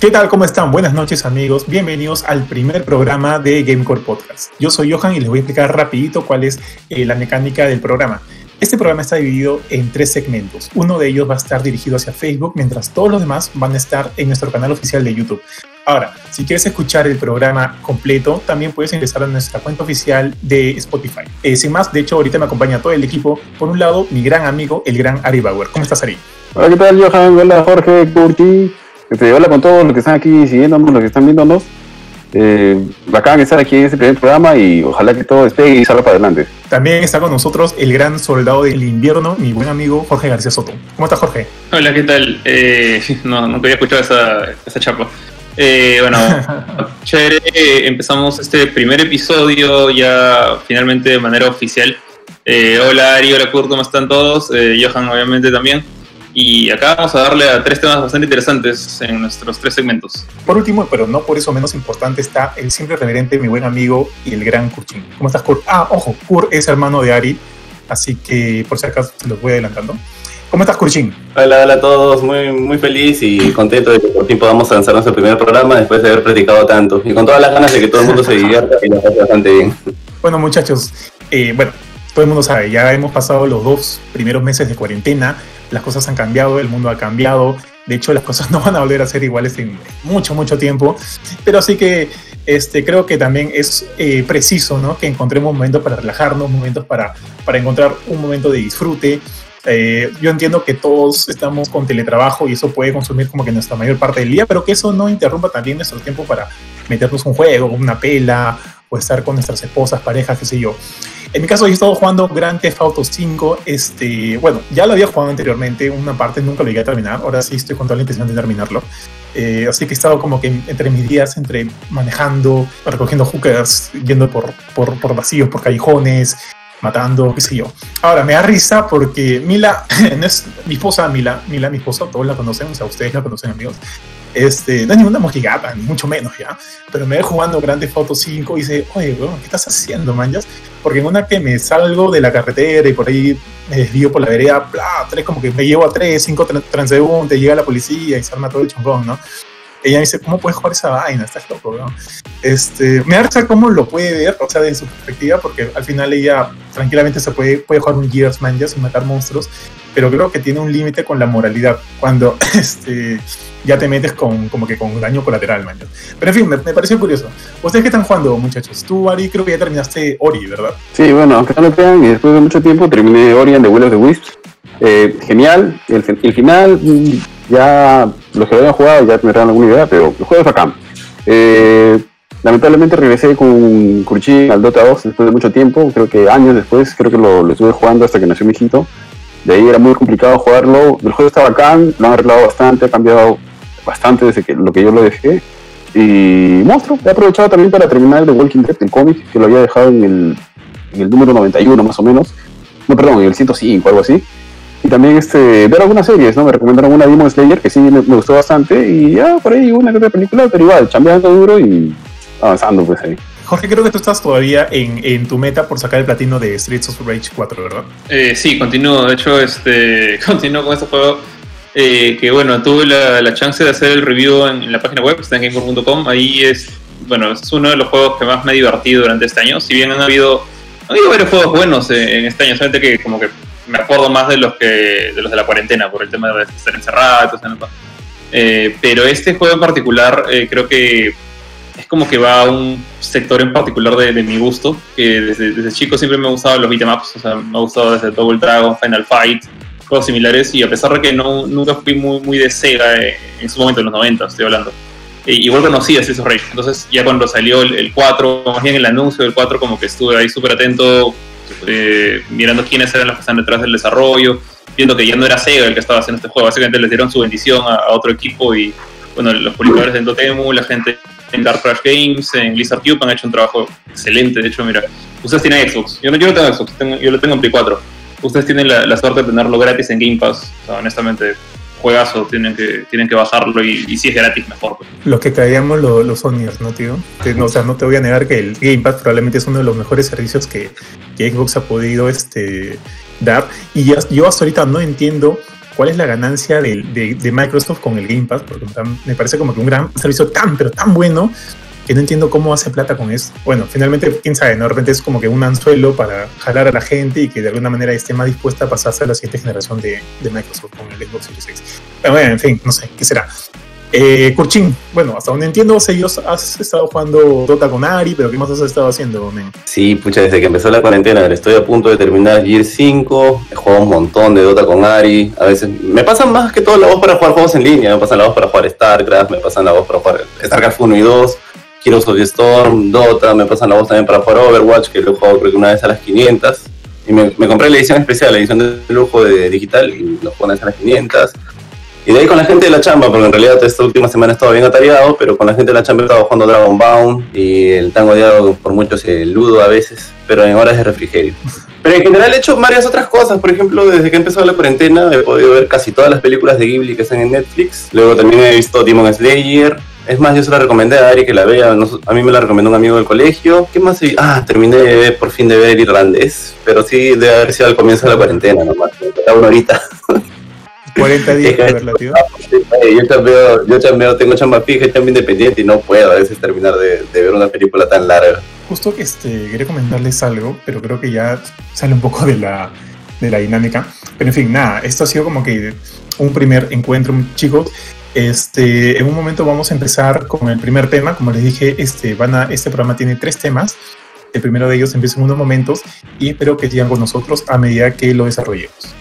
¿Qué tal? ¿Cómo están? Buenas noches amigos. Bienvenidos al primer programa de Gamecore Podcast. Yo soy Johan y les voy a explicar rapidito cuál es eh, la mecánica del programa. Este programa está dividido en tres segmentos. Uno de ellos va a estar dirigido hacia Facebook, mientras todos los demás van a estar en nuestro canal oficial de YouTube. Ahora, si quieres escuchar el programa completo, también puedes ingresar a nuestra cuenta oficial de Spotify. Eh, sin más, de hecho, ahorita me acompaña todo el equipo. Por un lado, mi gran amigo, el gran Ari Bauer. ¿Cómo estás, Ari? Hola, ¿qué tal, Johan? Hola, Jorge, Curti. Este, hola con todos los que están aquí siguiéndonos, los que están viéndonos. Eh, bacán estar aquí en este primer programa y ojalá que todo esté y salga para adelante. También está con nosotros el gran soldado del invierno, mi buen amigo Jorge García Soto. ¿Cómo estás, Jorge? Hola, ¿qué tal? Eh, no, no quería escuchar esa, esa chapa. Eh, bueno, chévere, empezamos este primer episodio ya finalmente de manera oficial. Eh, hola Ari, hola Kurt, ¿cómo están todos? Eh, Johan obviamente también. Y acá vamos a darle a tres temas bastante interesantes en nuestros tres segmentos. Por último, pero no por eso menos importante, está el siempre reverente, mi buen amigo y el gran Kurchin. ¿Cómo estás, Kurt? Ah, ojo, Kurt es hermano de Ari, así que por si acaso se los voy adelantando. ¿Cómo estás, Kurchin? Hola, hola a todos, muy, muy feliz y contento de que por fin podamos lanzar nuestro primer programa después de haber practicado tanto y con todas las ganas de que todo el mundo se divierta y lo pase bastante bien. Bueno, muchachos, eh, bueno, todo el mundo sabe, ya hemos pasado los dos primeros meses de cuarentena, las cosas han cambiado, el mundo ha cambiado, de hecho las cosas no van a volver a ser iguales en mucho, mucho tiempo, pero sí que este, creo que también es eh, preciso ¿no? que encontremos momentos para relajarnos, momentos para, para encontrar un momento de disfrute. Eh, yo entiendo que todos estamos con teletrabajo y eso puede consumir como que nuestra mayor parte del día, pero que eso no interrumpa también nuestro tiempo para meternos un juego, una pela o estar con nuestras esposas, parejas, qué sé yo. En mi caso, yo he estado jugando Grand Theft Auto 5. Este, bueno, ya lo había jugado anteriormente, una parte nunca lo llegué a terminar. Ahora sí estoy con toda la intención de terminarlo. Eh, así que he estado como que entre mis días, entre manejando, recogiendo hookers, yendo por, por, por vacíos, por callejones, matando, qué sé yo. Ahora, me da risa porque Mila, no es mi esposa Mila, Mila, mi esposa, todos la conocen, o sea, ustedes la conocen, amigos. Este, no es ninguna mojigata, ni mucho menos ya. Pero me ve jugando Grande Foto 5 y dice, oye, ¿qué estás haciendo, manjas? Porque en una que me salgo de la carretera y por ahí me desvío por la vereda, bla, tres, como que me llevo a tres, cinco transeúntes, llega la policía y se arma todo el chongón, ¿no? Ella me dice, ¿cómo puedes jugar esa vaina? Estás loco, ¿no? Este, me da cómo lo puede ver, o sea, desde su perspectiva, porque al final ella tranquilamente se puede, puede jugar un Gears Man y matar monstruos, pero creo que tiene un límite con la moralidad cuando este, ya te metes con, como que con daño colateral, man. Pero en fin, me, me, pareció curioso. ¿Ustedes qué están jugando, muchachos? Tú, Ari, creo que ya terminaste Ori, ¿verdad? Sí, bueno, aunque no lo crean, y después de mucho tiempo terminé Ori and the Will of the. Eh, genial, el, el, final, ya los que habían jugado ya tendrán alguna idea, pero el juego es acá. Eh, lamentablemente regresé con Kurchi al Dota 2 después de mucho tiempo, creo que años después, creo que lo, lo estuve jugando hasta que nació mi hijito. De ahí era muy complicado jugarlo. El juego está bacán, lo han arreglado bastante, ha cambiado bastante desde que, lo que yo lo dejé. Y monstruo, he aprovechado también para terminar el de Walking Dead, el cómic, que lo había dejado en el, en el número 91 más o menos. No, perdón, en el 105, algo así. Y también este, ver algunas series, ¿no? Me recomendaron una Demon Slayer que sí me, me gustó bastante. Y ya por ahí una que otra película, pero igual, chambeando duro y avanzando pues ahí. Jorge, creo que tú estás todavía en, en, tu meta por sacar el platino de Streets of Rage 4, ¿verdad? Eh, sí, continúo. De hecho, este, continúo con este juego. Eh, que bueno, tuve la, la, chance de hacer el review en, en la página web, está en gamecore.com. Ahí es, bueno, es uno de los juegos que más me he divertido durante este año. Si bien han habido, han habido varios juegos buenos en, en este año, solamente que como que me acuerdo más de los que de los de la cuarentena por el tema de estar encerrado. Eh, pero este juego en particular eh, creo que es como que va a un sector en particular de, de mi gusto, que desde, desde, chico siempre me ha gustado los beatemaps, o sea, me ha gustado desde Double Dragon, Final Fight, juegos similares, y a pesar de que no, nunca fui muy, muy de Sega eh, en su momento, en los 90, estoy hablando, eh, igual conocí a Streets of Rage, entonces ya cuando salió el, el, 4, más bien el anuncio del 4, como que estuve ahí súper atento, eh, mirando quiénes eran los que están detrás del desarrollo, viendo que ya no era Sega el que estaba haciendo este juego, básicamente les dieron su bendición a, otro equipo y bueno, los publicadores de Dotemu, la gente en Dark Crash Games, en Blizzard Cube han hecho un trabajo excelente. De hecho, mira, ustedes tienen Xbox. Yo no, yo no tengo Xbox, tengo, yo lo tengo en Play 4. Ustedes tienen la, la, suerte de tenerlo gratis en Game Pass. O sea, honestamente, juegazo, tienen que, tienen que bajarlo y, si es gratis, mejor. Pues. Lo que caíamos los, los Sonyers, ¿no, tío? No, o sea, no te voy a negar que el Game Pass probablemente es uno de los mejores servicios que, Xbox ha podido este, dar. Y yo hasta ahorita no entiendo cuál es la ganancia de, de Microsoft con el Game Pass, porque me parece como que un gran servicio tan, pero tan bueno que no entiendo cómo hace plata con eso. Bueno, finalmente, quién sabe, ¿no? de repente es como que un anzuelo para jalar a la gente y que de alguna manera esté más dispuesta a pasarse a la siguiente generación de, de Microsoft con el Xbox Series X. Pero bueno, en fin, no sé, ¿qué será? Eh, Kurchin, bueno, hasta donde entiendo, ellos has estado jugando Dota con Ari, pero ¿qué más has estado haciendo, men? Sí, pucha, desde que empezó la cuarentena, estoy a punto de terminar Gear 5, he jugado un montón de Dota con Ari, a veces me pasan más que todo la voz para jugar juegos en línea, me pasan la voz para jugar StarCraft, me pasan la voz para jugar StarCraft 1 y 2, Heroes of the Storm, Dota, me pasan la voz también para jugar Overwatch, que lo jugado creo que una vez a las 500, y me, me compré la edición especial, la edición de lujo de digital, y lo juego una vez a las 500 y de ahí con la gente de la chamba, porque en realidad esta última semana he estado bien atareado, pero con la gente de la chamba he estado jugando Dragon Bound y el tango odiado por muchos el ludo a veces, pero en horas de refrigerio. Pero en general he hecho varias otras cosas, por ejemplo, desde que empezó la cuarentena he podido ver casi todas las películas de Ghibli que están en Netflix, luego también he visto Demon Slayer, es más, yo se la recomendé a Ari que la vea, a mí me la recomendó un amigo del colegio, ¿qué más? Ah, terminé de ver, por fin de ver Irlandés, pero sí debe haber sido al comienzo de la cuarentena nomás, me una horita. 40 días de verla, tío. Yo chambeo, yo chambeo, tengo chamba fija y chamba independiente y no puedo a veces terminar de, de, ver una película tan larga. Justo que este, quería comentarles algo, pero creo que ya sale un poco de la, de la dinámica. Pero en fin, nada, esto ha sido como que un primer encuentro, chicos. Este, en un momento vamos a empezar con el primer tema. Como les dije, este, este programa tiene tres temas. El primero de ellos empieza en unos momentos y espero que sigan con nosotros a medida que lo desarrollemos.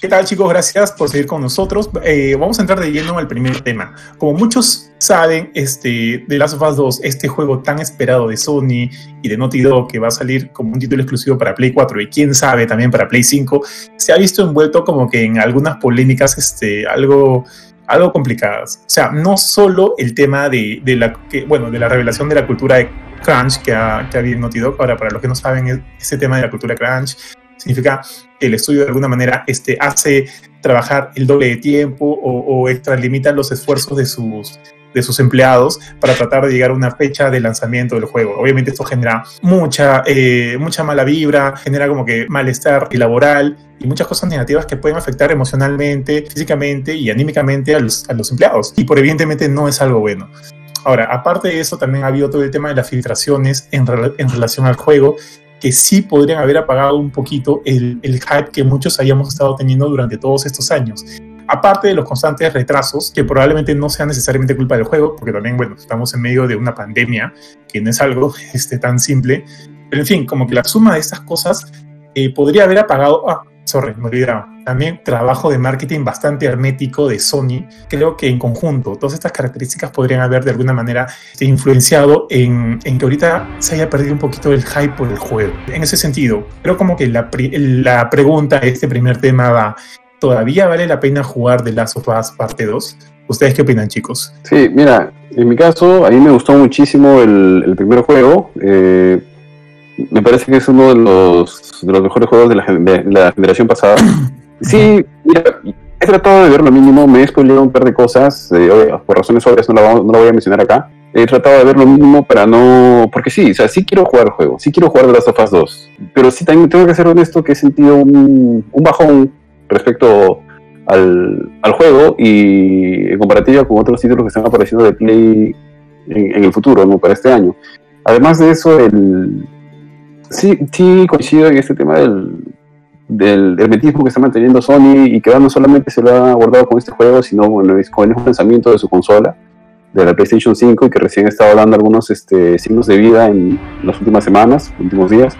¿Qué tal chicos? Gracias por seguir con nosotros. Eh, vamos a entrar de lleno al primer tema. Como muchos saben, este, The Last of Us 2, este juego tan esperado de Sony y de Naughty Dog que va a salir como un título exclusivo para Play 4 y quién sabe también para Play 5, se ha visto envuelto como que en algunas polémicas este, algo, algo complicadas. O sea, no solo el tema de, de la, que, bueno, de la revelación de la cultura de crunch que ha, que ha habido en Naughty Dog. Ahora, para los que no saben, ese tema de la cultura crunch significa que el estudio de alguna manera este, hace trabajar el doble de tiempo o, o extralimita los esfuerzos de sus, de sus empleados para tratar de llegar a una fecha de lanzamiento del juego. Obviamente esto genera mucha, eh, mucha mala vibra, genera como que malestar laboral y muchas cosas negativas que pueden afectar emocionalmente, físicamente y anímicamente a los, a los empleados. Y por evidentemente no es algo bueno. Ahora, aparte de eso, también ha habido todo el tema de las filtraciones en, en relación al juego que sí podrían haber apagado un poquito el, hype que muchos hayamos estado teniendo durante todos estos años. Aparte de los constantes retrasos, que probablemente no sean necesariamente culpa del juego, porque también, bueno, estamos en medio de una pandemia, que no es algo este, tan simple. Pero en fin, como que la suma de estas cosas eh, podría haber apagado, ah, sorry, me olvidaba. También trabajo de marketing bastante hermético de Sony. Creo que en conjunto todas estas características podrían haber de alguna manera influenciado en, en que ahorita se haya perdido un poquito el hype por el juego. En ese sentido, creo como que la, la pregunta de este primer tema va, ¿todavía vale la pena jugar The Last of Us parte 2? ¿Ustedes qué opinan, chicos? Sí, mira, en mi caso, a mí me gustó muchísimo el, el primer juego. Eh, me parece que es uno de los, de los mejores juegos de la, de la generación pasada. Sí, mira, he tratado de ver lo mínimo, me he spoileado un par de cosas, eh, por razones obvias no lo, no lo voy a mencionar acá. He tratado de ver lo mínimo para no. Porque sí, o sea, sí quiero jugar el juego, sí quiero jugar The Last of Us 2. Pero sí también tengo que ser honesto que he sentido un, un bajón respecto al, al, juego y en comparativa con otros títulos que están apareciendo de Play en, en el futuro, ¿no? Para este año. Además de eso, el, sí, sí coincido en este tema del, del hermetismo que está manteniendo Sony y que no solamente se lo ha abordado con este juego, sino bueno, con el lanzamiento de su consola, de la PlayStation 5, y que recién ha estado dando algunos este, signos de vida en las últimas semanas, últimos días.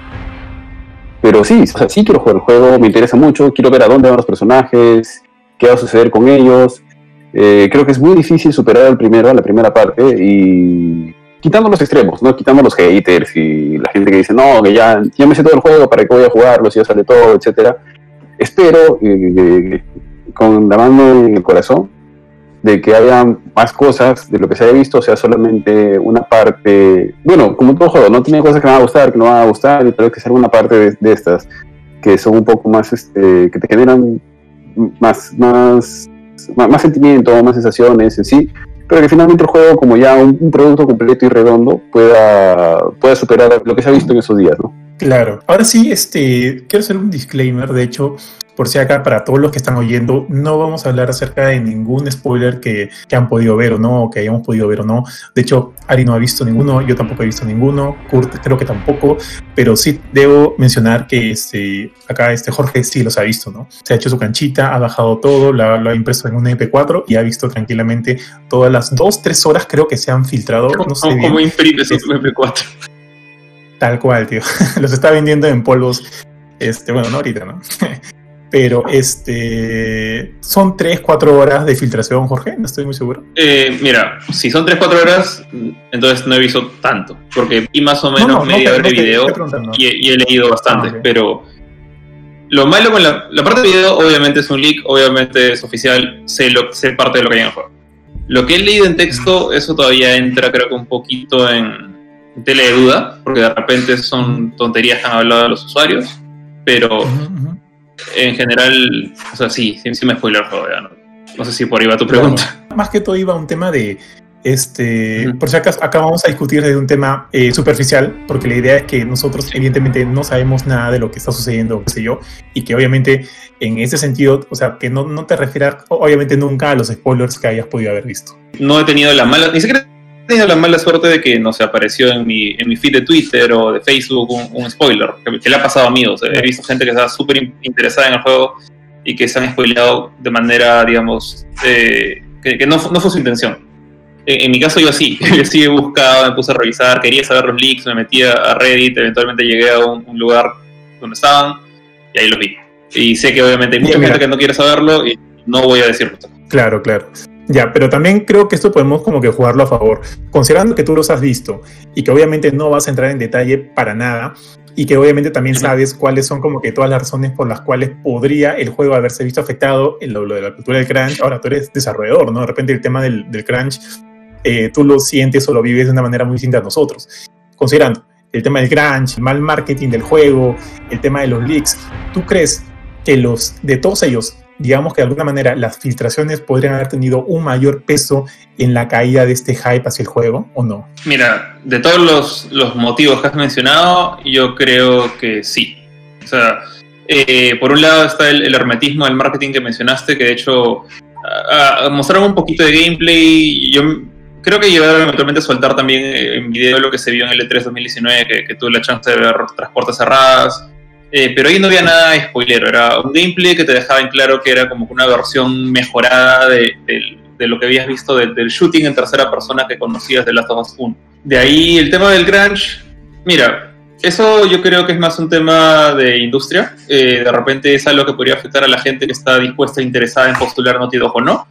Pero sí, o sea, sí quiero jugar el juego, me interesa mucho, quiero ver a dónde van los personajes, qué va a suceder con ellos. Eh, creo que es muy difícil superar al primero, la primera parte, y quitando los extremos, ¿no? Quitando los haters y la gente que dice, no, que ya, ya me sé todo el juego, ¿para qué voy a jugarlo si ya sale todo, etcétera? Espero, eh, con la mano en el corazón, de que haya más cosas de lo que se haya visto, o sea, solamente una parte, bueno, como todo juego, no tiene cosas que me van a gustar, que no van a gustar, y creo que ser una parte de, de, estas que son un poco más, este, que te generan más, más, más, más sentimiento, más sensaciones en sí, pero que finalmente el juego, como ya un, producto completo y redondo, pueda, pueda superar lo que se ha visto en esos días, ¿no? Claro. Ahora sí, este, quiero hacer un disclaimer, de hecho, por si acá, para todos los que están oyendo, no vamos a hablar acerca de ningún spoiler que, que, han podido ver o no, o que hayamos podido ver o no. De hecho, Ari no ha visto ninguno, yo tampoco he visto ninguno, Kurt creo que tampoco, pero sí debo mencionar que este, acá este Jorge sí los ha visto, ¿no? Se ha hecho su canchita, ha bajado todo, lo, lo ha impreso en un MP4 y ha visto tranquilamente todas las dos, tres horas creo que se han filtrado. No sé ¿Cómo, ¿Cómo imprimes un MP4? Tal cual, tío. Los está vendiendo en polvos. Este, bueno, no ahorita, ¿no? Pero este son 3, 4 horas de filtración, Jorge, no estoy muy seguro. Eh, mira, si son 3, 4 horas, entonces no he visto tanto, porque vi más o menos no, no, media hora de video y, y, he leído bastante, ah, okay. pero lo malo con la, la, parte de video, obviamente es un leak, obviamente es oficial, sé, lo, sé parte de lo que hay en el juego. Lo que he leído en texto, eso todavía entra creo que un poquito en, tele de duda, porque de repente son tonterías que han hablado los usuarios, pero uh -huh. en general, o sea, sí, sí, sí me spoiló el juego, no, no, sé si por ahí va tu pregunta. Más que todo iba un tema de, este, uh -huh. por si acaso, acá vamos a discutir de un tema eh, superficial, porque la idea es que nosotros evidentemente no sabemos nada de lo que está sucediendo, qué sé yo, y que obviamente en ese sentido, o sea, que no, no te refieras obviamente nunca a los spoilers que hayas podido haber visto. No he tenido la mala, ni siquiera tenido la mala suerte de que no se apareció en mi, en mi feed de Twitter o de Facebook un, un spoiler, que, que, le ha pasado a mí. O sea, he visto gente que está súper interesada en el juego y que se han spoileado de manera, digamos, eh, que, que no, no, fue su intención. En, en, mi caso yo sí, yo sí he buscado, me puse a revisar, quería saber los leaks, me metí a Reddit, eventualmente llegué a un, un lugar donde estaban y ahí los vi. Y sé que obviamente hay mucha gente que no quiere saberlo y no voy a decirlo. Claro, claro. Ya, pero también creo que esto podemos como que jugarlo a favor, considerando que tú los has visto y que obviamente no vas a entrar en detalle para nada y que obviamente también sabes cuáles son como que todas las razones por las cuales podría el juego haberse visto afectado en lo, lo de la cultura del crunch. Ahora tú eres desarrollador, ¿no? De repente el tema del, del crunch eh, tú lo sientes o lo vives de una manera muy distinta a nosotros. Considerando el tema del crunch, el mal marketing del juego, el tema de los leaks, ¿tú crees que los de todos ellos digamos que de alguna manera las filtraciones podrían haber tenido un mayor peso en la caída de este hype hacia el juego o no? Mira, de todos los, los motivos que has mencionado, yo creo que sí. O sea, eh, por un lado está el, hermetismo del marketing que mencionaste, que de hecho a, mostraron un poquito de gameplay. Yo creo que llegaron eventualmente a soltar también en video lo que se vio en el E3 2019, que, tuve la chance de ver tras puertas cerradas eh, pero ahí no había nada de spoiler, era un gameplay que te dejaba en claro que era como una versión mejorada de, de, de lo que habías visto de, del shooting en tercera persona que conocías de Last of Us 1. De ahí el tema del crunch, mira, eso yo creo que es más un tema de industria, eh, de repente es algo que podría afectar a la gente que está dispuesta e interesada en postular Naughty Dog o no,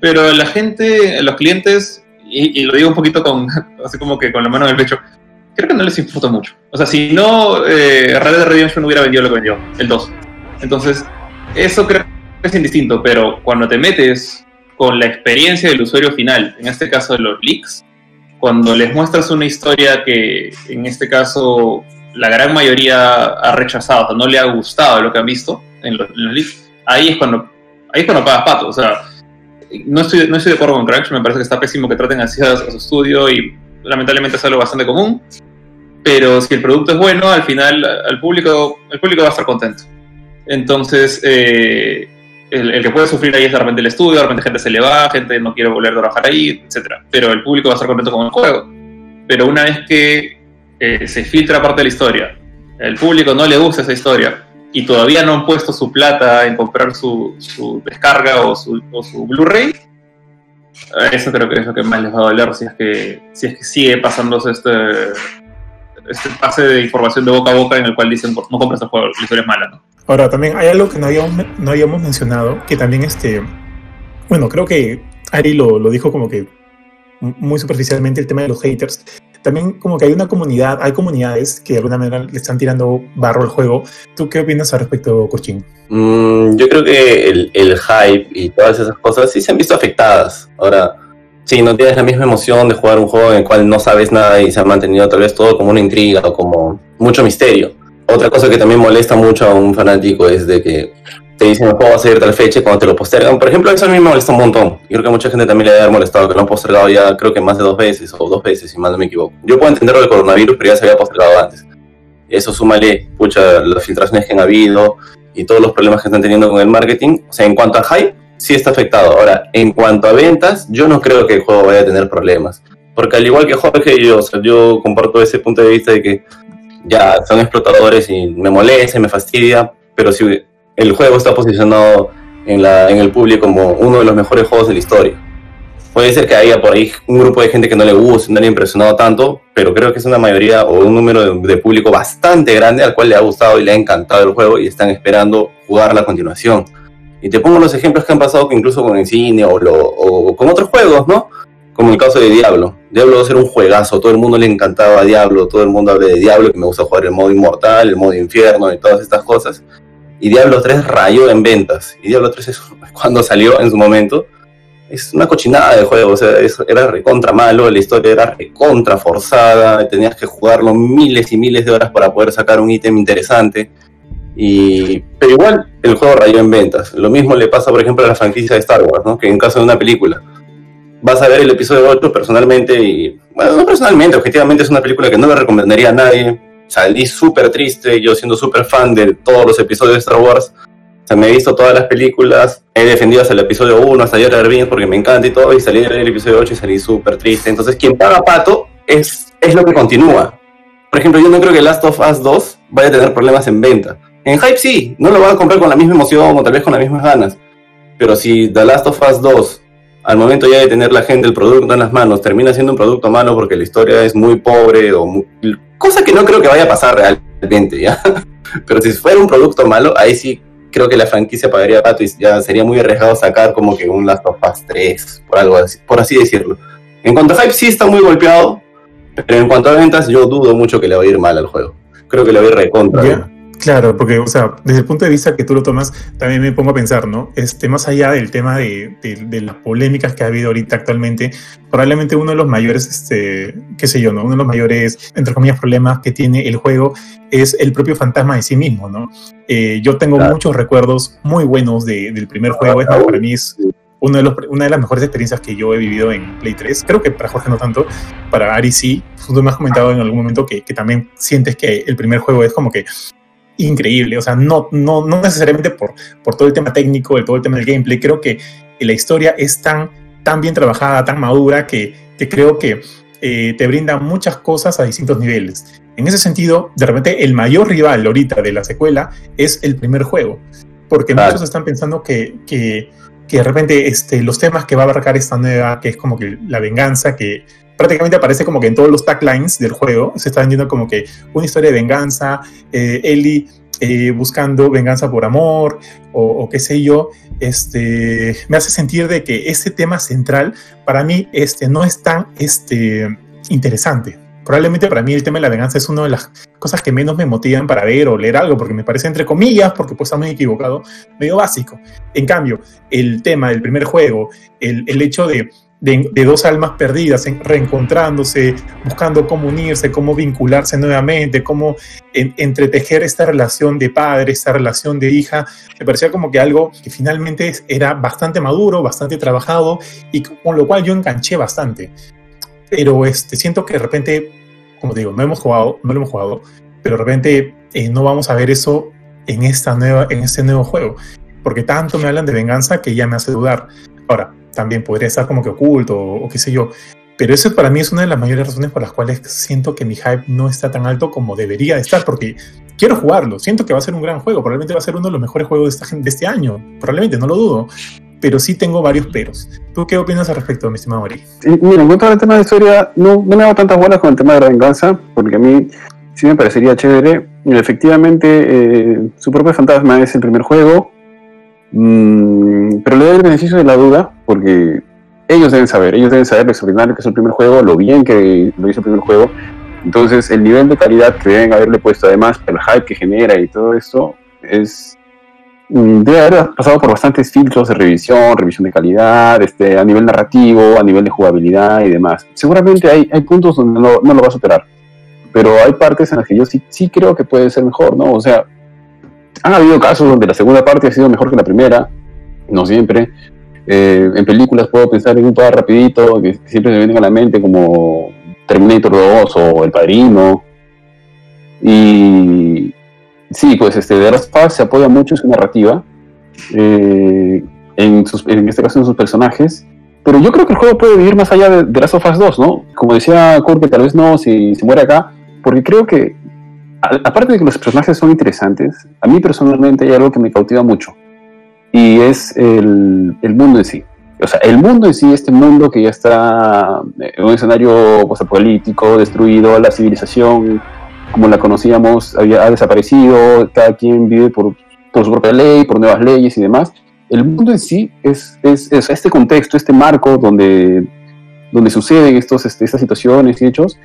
pero la gente, los clientes, y, y lo digo un poquito con, así como que con la mano en el pecho, creo que no les importa mucho. O sea, si no, eh, Red Dead Redemption hubiera vendido lo que vendió, el 2. Entonces, eso creo que es indistinto, pero cuando te metes con la experiencia del usuario final, en este caso de los leaks, cuando les muestras una historia que en este caso la gran mayoría ha rechazado, o sea, no le ha gustado lo que han visto en los, en los leaks, ahí es cuando ahí es cuando pagas pato. O sea, no estoy, no estoy de acuerdo con Crunch, me parece que está pésimo que traten así a, a su estudio y lamentablemente es algo bastante común, pero si el producto es bueno, al final al público, el público va a estar contento. Entonces, eh, el, que puede sufrir ahí es de repente el estudio, de repente gente se le va, gente no quiere volver a trabajar ahí, etc. Pero el público va a estar contento con el juego. Pero una vez que eh, se filtra parte de la historia, el público no le gusta esa historia y todavía no han puesto su plata en comprar su, descarga o su, Blu-ray, eso creo que es lo que más les va a doler si es que, si es que sigue pasándose este, este pase de información de boca a boca en el cual dicen no compres el juego, la historia es mala, ¿no? Ahora, también hay algo que no habíamos, no habíamos mencionado, que también este, bueno, creo que Ari lo, lo dijo como que muy superficialmente el tema de los haters. También como que hay una comunidad, hay comunidades que de alguna manera le están tirando barro al juego. ¿Tú qué opinas al respecto, Kurchin? Mm, yo creo que el, el, hype y todas esas cosas sí se han visto afectadas. Ahora, sí, no tienes la misma emoción de jugar un juego en el cual no sabes nada y se ha mantenido tal vez todo como una intriga o como mucho misterio. Otra cosa que también molesta mucho a un fanático es de que te dicen el juego va a salir tal fecha y cuando te lo postergan. Por ejemplo, eso a mí me molesta un montón. Yo creo que a mucha gente también le haber molestado que lo han postergado ya creo que más de dos veces o dos veces, si mal no me equivoco. Yo puedo entender lo del coronavirus, pero ya se había postergado antes. Eso súmale, pucha, las filtraciones que han habido y todos los problemas que están teniendo con el marketing. O sea, en cuanto a hype, sí está afectado. Ahora, en cuanto a ventas, yo no creo que el juego vaya a tener problemas. Porque al igual que Jorge, yo, o sea, yo comparto ese punto de vista de que ya son explotadores y me molesta, me fastidia, pero si el juego está posicionado en, la, en el público como uno de los mejores juegos de la historia. Puede ser que haya por ahí un grupo de gente que no le guste, no le haya impresionado tanto, pero creo que es una mayoría o un número de, de, público bastante grande al cual le ha gustado y le ha encantado el juego y están esperando jugarla a continuación. Y te pongo los ejemplos que han pasado incluso con el cine o, lo, con otros juegos, ¿no? Como el caso de Diablo. Diablo va a ser un juegazo, todo el mundo le encantaba a Diablo, todo el mundo habla de Diablo, que me gusta jugar el modo inmortal, el modo infierno y todas estas cosas. Y Diablo 3 rayó en ventas. Y Diablo 3 es cuando salió en su momento. Es una cochinada de juego, o sea, era recontra malo, la historia era recontra forzada, tenías que jugarlo miles y miles de horas para poder sacar un ítem interesante. Y, pero igual el juego rayó en ventas. Lo mismo le pasa, por ejemplo, a la franquicia de Star Wars, ¿no? que en caso de una película vas a ver el episodio 8 personalmente y, bueno, no personalmente, objetivamente es una película que no le recomendaría a nadie. Salí súper triste, yo siendo súper fan de todos los episodios de Star Wars. O sea, me he visto todas las películas, he defendido hasta el episodio 1, hasta Jar Jar porque me encanta y todo, y salí del episodio 8 y salí súper triste. Entonces, quien paga pato es, es lo que continúa. Por ejemplo, yo no creo que Last of Us 2 vaya a tener problemas en venta. En hype sí, no lo van a comprar con la misma emoción o tal vez con las mismas ganas. Pero si The Last of Us 2 al momento ya de tener la gente el producto en las manos, termina siendo un producto malo porque la historia es muy pobre o muy, cosa que no creo que vaya a pasar realmente, ¿ya? Pero si fuera un producto malo, ahí sí creo que la franquicia pagaría pato y ya sería muy arriesgado sacar como que un Last of Us 3, por algo así, por así decirlo. En cuanto a hype sí está muy golpeado, pero en cuanto a ventas yo dudo mucho que le va a ir mal al juego. Creo que le va a ir recontra. Yeah. Claro, porque, o sea, desde el punto de vista que tú lo tomas, también me pongo a pensar, ¿no? Este, más allá del tema de, de, de, las polémicas que ha habido ahorita actualmente, probablemente uno de los mayores, este, qué sé yo, ¿no? Uno de los mayores, entre comillas, problemas que tiene el juego es el propio fantasma de sí mismo, ¿no? Eh, yo tengo claro. muchos recuerdos muy buenos de, del primer juego, es, para mí es uno de los, una de las mejores experiencias que yo he vivido en Play 3. Creo que para Jorge no tanto, para Ari sí. Tú me has comentado en algún momento que, que también sientes que el primer juego es como que increíble. O sea, no, no, no necesariamente por, por todo el tema técnico, el, todo el tema del gameplay. Creo que la historia es tan, tan bien trabajada, tan madura, que, que creo que eh, te brinda muchas cosas a distintos niveles. En ese sentido, de repente, el mayor rival ahorita de la secuela es el primer juego. Porque muchos están pensando que, que, que, de repente este, los temas que va a abarcar esta nueva, que es como que la venganza, que prácticamente aparece como que en todos los taglines del juego se está vendiendo como que una historia de venganza, eh, Ellie eh, buscando venganza por amor o, qué sé yo, este, me hace sentir de que este tema central para mí este, no es tan este, interesante. Probablemente para mí el tema de la venganza es una de las cosas que menos me motivan para ver o leer algo, porque me parece entre comillas, porque pues está equivocado, medio básico. En cambio, el tema del primer juego, el, el hecho de de, dos almas perdidas, en, reencontrándose, buscando cómo unirse, cómo vincularse nuevamente, cómo en, entretejer esta relación de padre, esta relación de hija, me parecía como que algo que finalmente era bastante maduro, bastante trabajado y con lo cual yo enganché bastante. Pero este, siento que de repente, como digo, no hemos jugado, no lo hemos jugado, pero de repente eh, no vamos a ver eso en, esta nueva, en este nuevo juego, porque tanto me hablan de venganza que ya me hace dudar. Ahora, también podría estar como que oculto o, o, qué sé yo. Pero eso para mí es una de las mayores razones por las cuales siento que mi hype no está tan alto como debería de estar, porque quiero jugarlo, siento que va a ser un gran juego, probablemente va a ser uno de los mejores juegos de, esta, de este año, probablemente, no lo dudo, pero sí tengo varios peros. ¿Tú qué opinas al respecto, mi estimado Ari? Sí, mira, en cuanto al tema de historia, no, no me hago tantas bolas con el tema de la venganza, porque a mí sí me parecería chévere. Efectivamente, eh, su propio fantasma es el primer juego, Mm, pero le doy el beneficio de la duda porque ellos deben saber, ellos deben saber lo extraordinario que es el primer juego, lo bien que lo hizo el primer juego. Entonces, el nivel de calidad que deben haberle puesto, además, el hype que genera y todo esto, es. Mm, debe haber pasado por bastantes filtros de revisión, revisión de calidad, este, a nivel narrativo, a nivel de jugabilidad y demás. Seguramente hay, hay puntos donde no, no lo va a superar, pero hay partes en las que yo sí, sí creo que puede ser mejor, ¿no? O sea, han habido casos donde la segunda parte ha sido mejor que la primera, no siempre. Eh, en películas puedo pensar en un par rapidito que siempre me vienen a la mente como Terminator 2 o El Padrino. Y sí, pues este, The Last Us se apoya mucho en su narrativa, eh, en, sus- en este caso en sus personajes, pero yo creo que el juego puede vivir más allá de The Last of Us 2, ¿no? Como decía Kurt, tal vez no, si se muere acá, porque creo que, aparte de que los personajes son interesantes, a mí personalmente hay algo que me cautiva mucho, y es el, el mundo en sí. O sea, el mundo en sí, este mundo que ya está en un escenario postapocalíptico, destruido, la civilización como la conocíamos había, ha desaparecido, cada quien vive por, por su propia ley, por nuevas leyes y demás. El mundo en sí es, es, es este contexto, este marco donde, donde suceden estos, este, estas situaciones y hechos,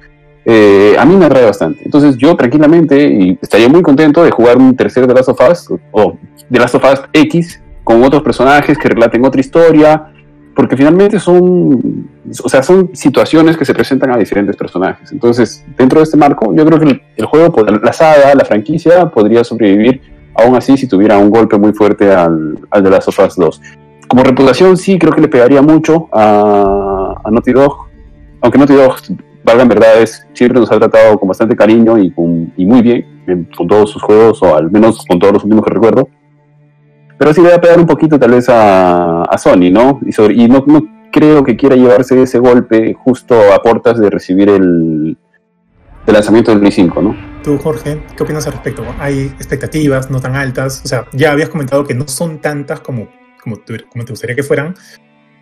eh, a mí me atrae bastante. Entonces yo tranquilamente y estaría muy contento de jugar un tercer The Last of Us o The Last of Us X con otros personajes que relaten otra historia, porque finalmente son, o sea, son situaciones que se presentan a diferentes personajes. Entonces, dentro de este marco, yo creo que el, juego, la saga, la franquicia, podría sobrevivir aún así si tuviera un golpe muy fuerte al, al de Last of Us 2. Como reputación, sí, creo que le pegaría mucho a, a Naughty Dog, aunque Naughty Dog, valga en verdad, es, siempre nos ha tratado con bastante cariño y, con- y muy bien en- con todos sus juegos, o al menos con todos los últimos que recuerdo. Pero sí le va a pegar un poquito tal vez a, a Sony, ¿no? Y, sobre- y no, no creo que quiera llevarse ese golpe justo a portas de recibir el, el lanzamiento del Play 5, ¿no? Tú, Jorge, ¿qué opinas al respecto? ¿Hay expectativas no tan altas? O sea, ya habías comentado que no son tantas como, como, te, como te gustaría que fueran,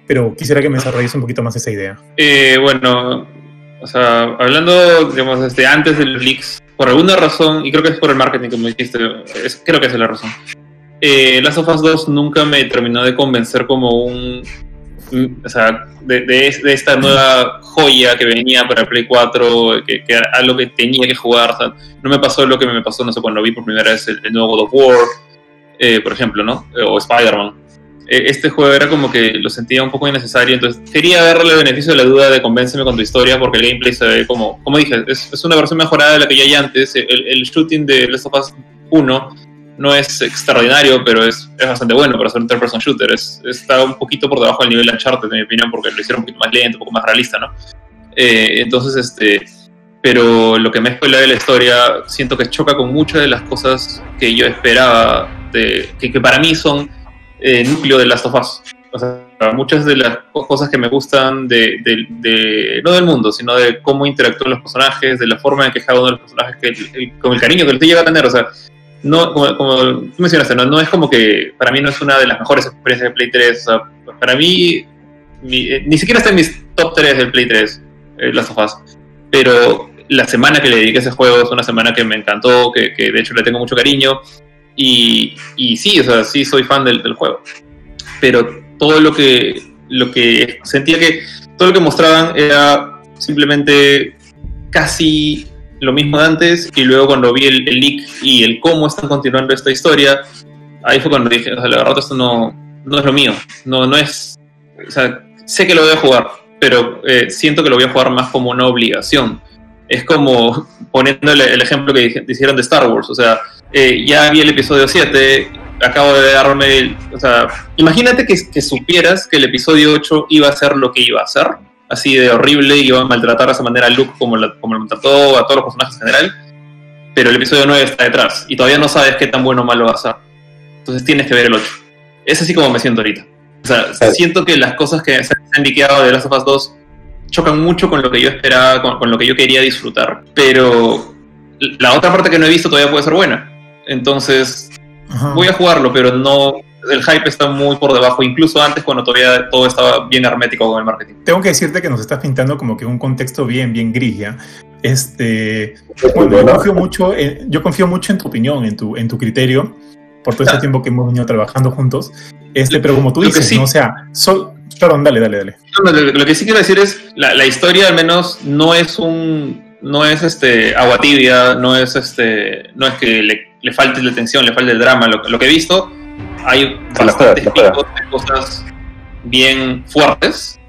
pero quisiera que me desarrolles un poquito más esa idea. Eh, bueno, o sea, hablando, digamos, este, antes de los leaks, por alguna razón, y creo que es por el marketing, como dijiste, creo que es la razón. Eh, Last of Us 2 nunca me terminó de convencer como un. O sea, de, de es- de esta nueva joya que venía para Play 4, que, que era algo que tenía que jugar. o sea, no me pasó lo que me pasó, no sé, cuando vi por primera vez el, nuevo God of War, eh, por ejemplo, ¿no? O Spider-Man este juego era como que lo sentía un poco innecesario, entonces quería darle el beneficio de la duda de convénceme con tu historia, porque el gameplay se ve como, como dije, es, es una versión mejorada de la que ya hay antes. El, el shooting de Last of Us 1 no es extraordinario, pero es, es bastante bueno para ser un third-person shooter. Es, está un poquito por debajo del nivel de Uncharted, en mi opinión, porque lo hicieron un poquito más lento, un poco más realista, ¿no? Eh, entonces, este. Pero lo que me spoilea de la historia, siento que choca con muchas de las cosas que yo esperaba, de, que, que para mí son eh, núcleo de Last of Us. O sea, muchas de las co- cosas que me gustan de, de- de- no del mundo, sino de cómo interactúan los personajes, de la forma en que cada uno de los personajes, que el- el- con el cariño que te llega a tener, o sea, no, como, como tú mencionaste, no, no es como que, para mí no es una de las mejores experiencias de Play 3, o sea, para mí, mi- eh, ni siquiera está en mis top 3 del Play 3, eh, Last of Us, pero la semana que le dediqué a ese juego es una semana que me encantó, que, que de hecho le tengo mucho cariño, y, y sí, o sea, sí soy fan del, juego. Pero todo lo que, lo que sentía que todo lo que mostraban era simplemente casi lo mismo de antes. Y luego cuando vi el, el leak y el cómo están continuando esta historia, ahí fue cuando dije, o sea, la verdad esto no, no es lo mío. No, no es. O sea, sé que lo voy a jugar, pero eh, siento que lo voy a jugar más como una obligación. Es como poniéndole el ejemplo que hicieron de Star Wars. O sea, eh, ya vi el episodio 7, acabo de darme el... O sea, imagínate que, que supieras que el episodio 8 iba a ser lo que iba a ser, así de horrible, y iba a maltratar de esa manera a Luke como, la- como lo maltrató a todos los personajes en general, pero el episodio 9 está detrás, y todavía no sabes qué tan bueno o malo va a ser. Entonces tienes que ver el 8. Es así como me siento ahorita. O sea, siento que las cosas que se han liqueado de Last of Us 2 chocan mucho con lo que yo esperaba, con, con lo que yo quería disfrutar. Pero la otra parte que no he visto todavía puede ser buena. Entonces, Ajá. voy a jugarlo, pero no. El hype está muy por debajo, incluso antes cuando todavía todo estaba bien hermético con el marketing. Tengo que decirte que nos estás pintando como que un contexto bien, bien gris, ¿ya? Este, bueno, yo confío mucho, en, yo confío mucho en tu opinión, en tu, en tu criterio, por todo este tiempo que hemos venido trabajando juntos. Este, pero como tú dices, sí- ¿no? o sea, so- perdón, dale, dale, dale. No, no, Lo, lo que sí quiero decir es, la, la historia al menos no es un. No es este agua tibia, no es este. No es que le, le falte la atención, le falte el drama. Lo, lo que he visto, hay Se la juega, bastantes se la juega. picos de cosas bien fuertes,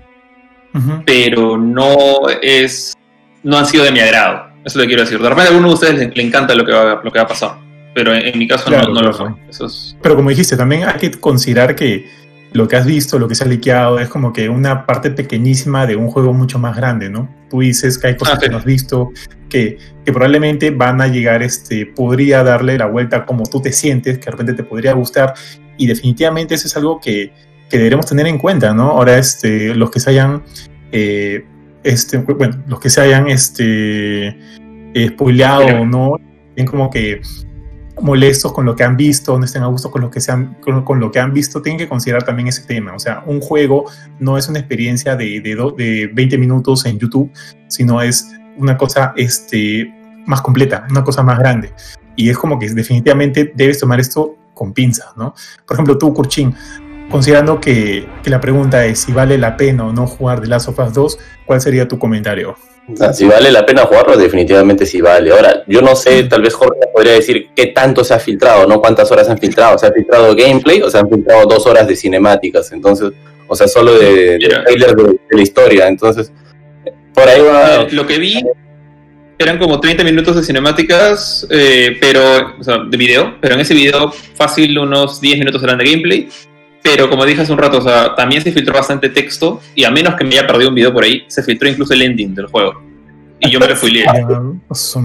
pero no es. No han sido de mi agrado. Eso es lo que quiero decir. De repente a alguno de ustedes le, le encanta lo que va, lo que va a pasar. Pero en, en mi caso Claro, no, no lo claro. fue. Eso es. Pero como dijiste, también hay que considerar que lo que has visto, lo que se ha liqueado, es como que una parte pequeñísima de un juego mucho más grande, ¿no? Tú dices que hay cosas Ah, que no has visto, que, que probablemente van a llegar, este, podría darle la vuelta como tú te sientes, que de repente te podría gustar, y definitivamente eso es algo que, que deberemos tener en cuenta, ¿no? Ahora, este, los que se hayan, eh, este, bueno, los que se hayan, este, eh, spoileado o no, estén como que molestos con lo que han visto, no estén a gusto con lo que, se han, con, lo que han visto, tienen que considerar también ese tema. O sea, un juego no es una experiencia de, de 20 minutos en YouTube, sino es una cosa este, más completa, una cosa más grande. Y es como que definitivamente debes tomar esto con pinzas, ¿no? Por ejemplo, tú, Kurchin, considerando que, que la pregunta es si vale la pena o no jugar The Last of Us 2, ¿cuál sería tu comentario? Si vale la pena jugarlo, definitivamente sí vale. Ahora, yo no sé, tal vez Jorge podría decir qué tanto se ha filtrado, ¿no? ¿Cuántas horas han filtrado? ¿Se ha filtrado gameplay o se han filtrado dos horas de cinemáticas? Entonces, o sea, solo de, trailer de, de la historia. Entonces, por ahí va. Lo que vi eran como 30 minutos de cinemáticas, eh, pero, o sea, de video, pero en ese video fácil unos 10 minutos eran de gameplay. Pero como dije hace un rato, o sea, también se filtró bastante texto y a menos que me haya perdido un video por ahí, se filtró incluso el ending del juego. Y yo me lo spoileé.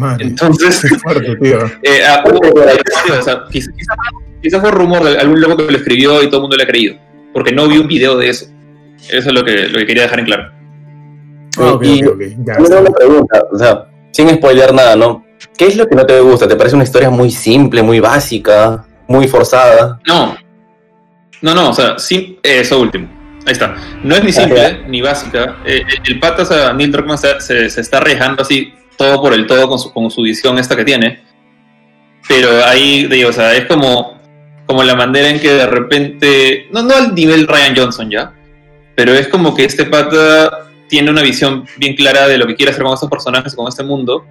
Ah. Entonces, eh, ah, hubo- o sea, quizá, quizá- quizá fue rumor de algún loco que lo escribió y todo el mundo le ha creído. Porque no vi un video de eso. Eso es lo que, lo que quería dejar en claro. Ah, Y- ok, ok, ya Yo está. tengo una pregunta, o sea, sin spoilear nada, ¿no? ¿Qué es lo que no te gusta? ¿Te parece una historia muy simple, muy básica, muy forzada? No. No, no, o sea, sim- eso último. Ahí está. No es ni simple ni básica. Eh, el pata, o sea, Neil Druckmann se, se- se está arriesgando así todo por el todo con su, con su visión esta que tiene. Pero ahí, digo, o sea, es como, como la manera en que de repente, no, no al nivel Ryan Johnson ya, pero es como que este pata tiene una visión bien clara de lo que quiere hacer con estos personajes, con este mundo,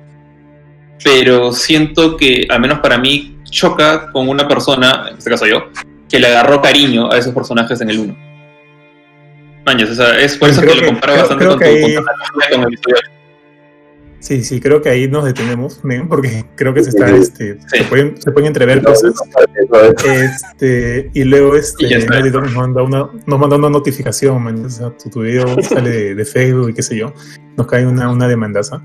pero siento que, al menos para mí, choca con una persona, en este caso yo, que le agarró cariño a esos personajes en el 1. Mañas, o sea, es por eso creo que lo que- comparo creo- bastante creo con, tu, ahí- con el episodio ocho. Sí, sí, creo que ahí nos detenemos, porque creo que se está, Sí. este, se, Sí. pueden, se pueden entrever cosas. Este, y luego este, Y nos manda una, nos manda una notificación, man, o sea, tu, tu video sale de, de Facebook y qué sé yo, nos cae una, una demandaza.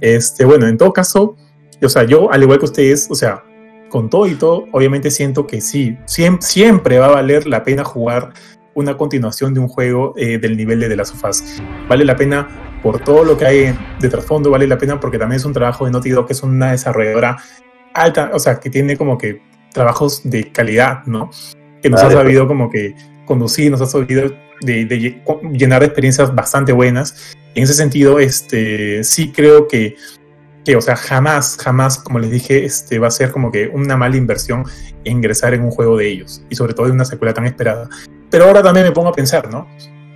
Este, bueno, en todo caso, o sea, yo, al igual que ustedes, o sea, con todo y todo, obviamente siento que sí, siempre, siempre va a valer la pena jugar una continuación de un juego eh, del nivel de The Last of Us. Vale la pena por todo lo que hay de trasfondo, vale la pena porque también es un trabajo de Naughty Dog, que es una desarrolladora alta, o sea, que tiene como que trabajos de calidad, ¿no? Que nos Vale, ha pues. sabido como que conducir, nos ha sabido de, de lle- llenar de experiencias bastante buenas. En ese sentido, este, sí creo que, que, o sea, jamás, jamás, como les dije, este, va a ser como que una mala inversión ingresar en un juego de ellos, y sobre todo en una secuela tan esperada. Pero ahora también me pongo a pensar, ¿no?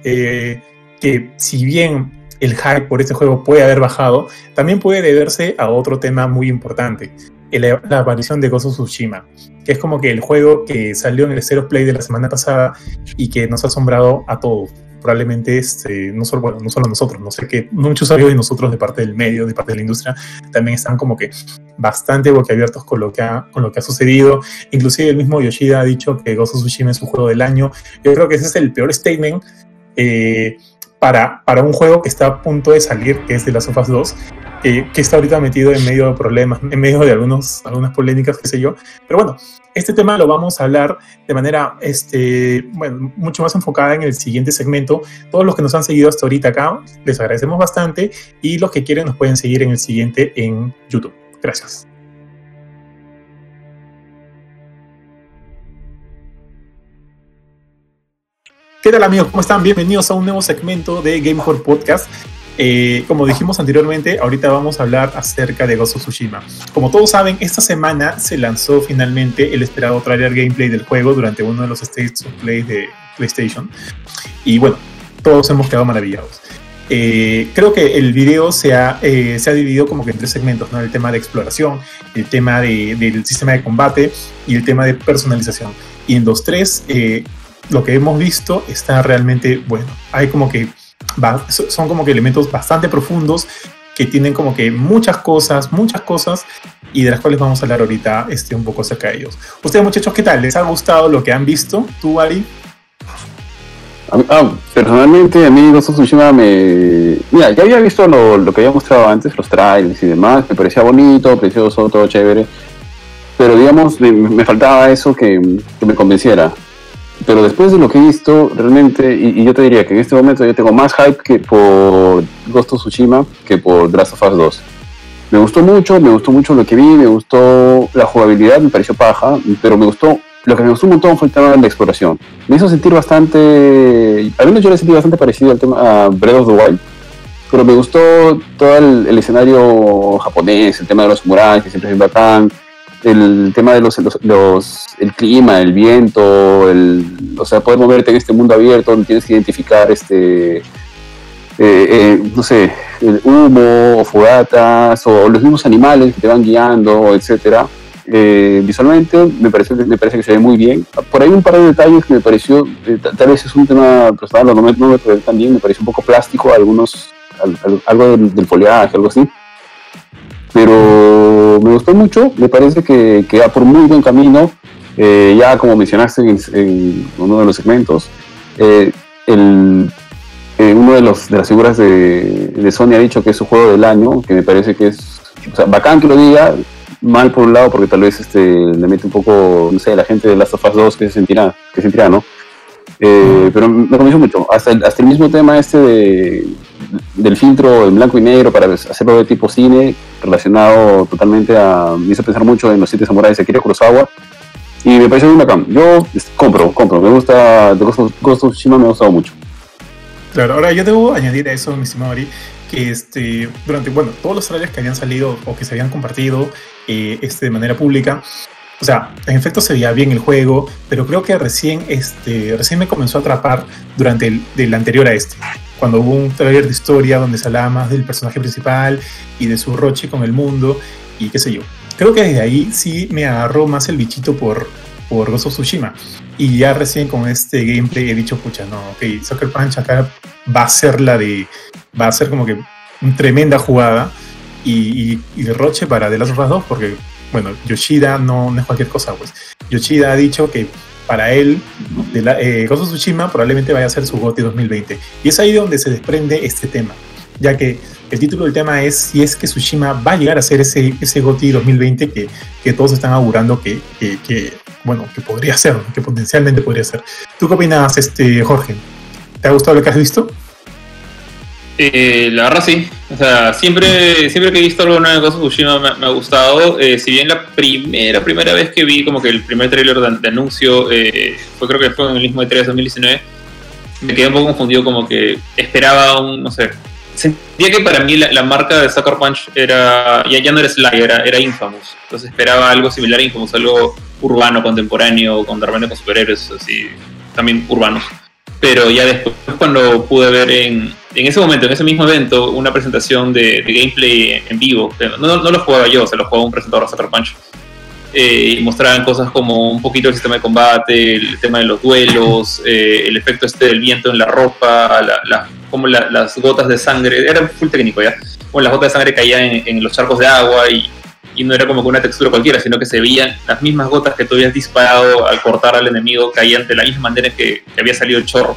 Eh, que si bien el hype por este juego puede haber bajado, también puede deberse a otro tema muy importante, la aparición de of Tsushima, que es como que el juego que salió en el Zero Play de la semana pasada y que nos ha asombrado a todos. Probablemente, este, no, solo, bueno, no solo nosotros, no sé que muchos amigos de nosotros de parte del medio, de parte de la industria, también están como que bastante boquiabiertos con lo que ha, con lo que ha sucedido. Inclusive el mismo Yoshida ha dicho que of Tsushima es su juego del año. Yo creo que ese es el peor statement eh, para, para un juego que está a punto de salir, que es de las Us 2, eh, que está ahorita metido en medio de problemas, en medio de algunos, algunas polémicas, qué sé yo. Pero bueno, este tema lo vamos a hablar de manera este, bueno, mucho más enfocada en el siguiente segmento. Todos los que nos han seguido hasta ahorita acá, les agradecemos bastante y los que quieren nos pueden seguir en el siguiente en YouTube. Gracias. ¿Qué tal amigos? ¿Cómo están? Bienvenidos a un nuevo segmento de Gamecore Podcast. Eh, como dijimos anteriormente, ahorita vamos a hablar acerca de Ghost of Tsushima. Como todos saben, esta semana se lanzó finalmente el esperado trailer gameplay del juego durante uno de los States of Play de PlayStation. Y bueno, todos hemos quedado maravillados. Eh, creo que el video se ha, eh, se ha dividido como que en tres segmentos, ¿no? El tema de exploración, el tema de, del sistema de combate y el tema de personalización. Y en los tres, eh, lo que hemos visto está realmente bueno. Hay como que son como que elementos bastante profundos que tienen como que muchas cosas, muchas cosas y de las cuales vamos a hablar ahorita este, un poco acerca de ellos. Ustedes muchachos, ¿qué tal? ¿Les ha gustado lo que han visto? ¿Tú, Ari? Ah, personalmente a mí Ghost of Tsushima me... Mira, ya había visto lo, lo, que había mostrado antes, los trailers y demás, me parecía bonito, precioso, todo chévere, pero digamos, me, me faltaba eso que, que, me convenciera. Pero después de lo que he visto, realmente, y, yo te diría que en este momento yo tengo más hype que por Ghost of Tsushima que por Last of Us 2. Me gustó mucho, me gustó mucho lo que vi, me gustó la jugabilidad, me pareció paja, pero me gustó lo que me gustó un montón fue el tema de la exploración. Me hizo sentir bastante, al menos yo le sentí bastante parecido al tema a Breath of the Wild, pero me gustó todo el, el escenario japonés, el tema de los samuráis, que siempre es bacán, el tema de los, los, el clima, el viento, el, o sea, poder moverte en este mundo abierto donde tienes que identificar este, eh, eh, no sé, el humo o fogatas o los mismos animales que te van guiando, etcétera eh, visualmente me parece, me parece que se ve muy bien. Por ahí un par de detalles que me pareció, tal vez es un tema personal, no me, no me tan bien, me parece un poco plástico, algunos, al, al, algo del, del, follaje, algo así. Pero me gustó mucho, me parece que, que va por muy buen camino. Eh, ya como mencionaste en, uno de los segmentos, eh, el, uno de, los, de las figuras de, Sony ha dicho que es su juego del año, que me parece que es bacán que lo diga, mal por un lado porque tal vez este, le mete un poco, no sé, la gente de Last of Us 2 que se sentirá, que sentirá, ¿no? Eh, pero me convenció mucho. Hasta el, hasta el mismo tema este de, del filtro en blanco y negro para hacerlo de tipo cine, relacionado totalmente a... Me hizo pensar mucho en los siete samuráis de Akira Kurosawa. Y me pareció muy bacán. Yo compro, compro. Me gusta, de Ghost of Tsushima me ha gustado mucho. Claro, ahora yo debo añadir a eso, mi estimado que este, durante, bueno, todos los trailers que habían salido o que se habían compartido eh, este, de manera pública, o sea, en efecto se veía bien el juego, pero creo que recién, este, recién me comenzó a atrapar durante el del anterior a este, cuando hubo un trailer de historia donde se hablaba más del personaje principal y de su roche con el mundo y qué sé yo. Creo que desde ahí sí me agarró más el bichito por, por Ghost of Tsushima. Y ya recién con este gameplay he dicho, pucha, no, ok, Soccer Punch acá va a ser la de, va a ser como que una tremenda jugada y, y, derroche para The Last of Us 2 porque, bueno, Yoshida no, no es cualquier cosa, pues. Yoshida ha dicho que para él, de la, eh, of Tsushima probablemente vaya a ser su GOTY 2020. Y es ahí donde se desprende este tema, ya que el título del tema es si es que Tsushima va a llegar a ser ese, ese GOTY 2020 que, que todos están augurando que, que, que, bueno, que podría ser, que potencialmente podría ser. ¿Tú qué opinas, este, Jorge? ¿Te ha gustado lo que has visto? Eh, la verdad sí. O sea, siempre, siempre que he visto algo nuevo de Tsushima me, me, ha gustado. Eh, si bien la primera, primera vez que vi como que el primer tráiler de, de, anuncio eh, fue creo que fue en el mismo E3 2019, me quedé un poco confundido como que esperaba un, no sé, sentía que para mí la, la marca de Sucker Punch era, ya, ya no era Sly, era, era Infamous. Entonces esperaba algo similar a Infamous, algo urbano, contemporáneo, con de con superhéroes, así, también urbanos. Pero ya después, cuando pude ver en, en ese momento, en ese mismo evento, una presentación de, de gameplay en vivo, no, no, lo jugaba yo, se lo jugaba un presentador Sucker Punch. Eh, y mostraban cosas como un poquito el sistema de combate, el tema de los duelos, eh, el efecto este del viento en la ropa, la, la, como la, las gotas de sangre, era full técnico ya, como las gotas de sangre caían en, en los charcos de agua y, y, no era como que una textura cualquiera, sino que se veían las mismas gotas que tú habías disparado al cortar al enemigo, caían de la misma manera que, que había salido el chorro.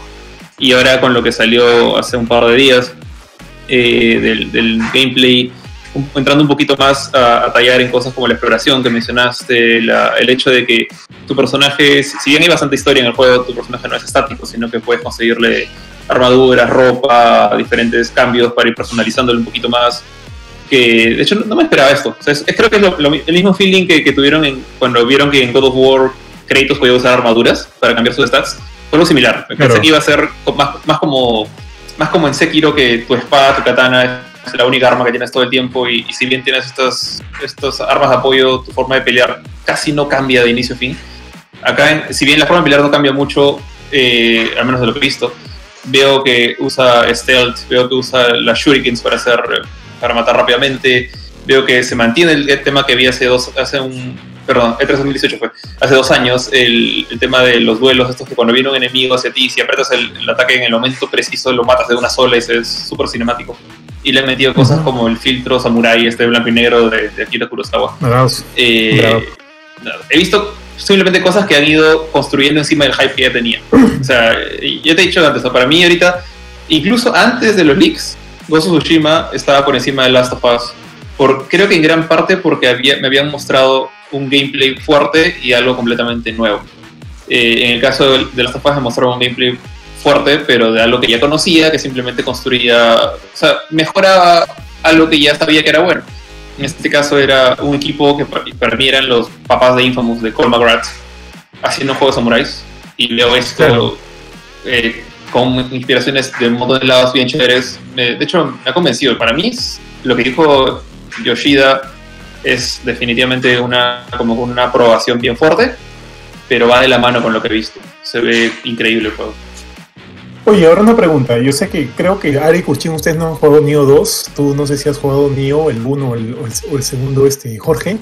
Y ahora con lo que salió hace un par de días eh, del, gameplay, entrando un poquito más a, tallar en cosas como la exploración que mencionaste, el hecho de que tu personaje, si bien hay bastante historia en el juego, tu personaje no es estático, sino que puedes conseguirle armaduras, ropa, diferentes cambios para ir personalizándolo un poquito más. Que de hecho no, me esperaba esto. O es, creo que es el mismo feeling que, que tuvieron cuando vieron que en God of War Kratos podía usar armaduras para cambiar sus stats. Algo similar. Me pensé que iba a ser más, más, como, más como en Sekiro, que tu espada, tu katana es la única arma que tienes todo el tiempo y, y si bien tienes estas, estas armas de apoyo, tu forma de pelear casi no cambia de inicio a fin. Acá, en, si bien la forma de pelear no cambia mucho, eh, al menos de lo que he visto, veo que usa stealth, veo que usa las shurikens para hacer para matar rápidamente, veo que se mantiene el, tema que vi hace dos, hace un, perdón, E3 2018 fue, hace dos años, el, el, tema de los duelos, estos que cuando viene un enemigo hacia ti, si apretas el, el, ataque en el momento preciso, lo matas de una sola y es súper cinemático. Y le he metido cosas como el filtro samurai, este blanco y negro de, de Akira Kurosawa. Bravo. Eh, Bravo. He visto simplemente cosas que han ido construyendo encima del hype que ya tenía. O sea, yo te he dicho antes, para mí ahorita, incluso antes de los leaks, Ghost of Tsushima estaba por encima de Last of Us. Por, creo que en gran parte porque había, me habían mostrado un gameplay fuerte y algo completamente nuevo. Eh, en el caso de, of Us me mostraron un gameplay fuerte, pero de algo que ya conocía, que simplemente construía, o sea, mejoraba algo que ya sabía que era bueno. En este caso era un equipo que para mí eran los papás de Infamous, de Cole McGrath, haciendo juegos samuráis. Y veo esto eh, con inspiraciones de un montón de lados bien chéveres. de hecho, me ha convencido. Para mí, lo que dijo Yoshida es definitivamente una, como una aprobación bien fuerte, pero va de la mano con lo que he visto. Se ve increíble el juego. Oye, ahora una pregunta. Yo sé que creo que Ari Kurchin, ustedes no han jugado Nio 2. Tú no sé si has jugado Nio, el 1 o el, o el, segundo, este, Jorge.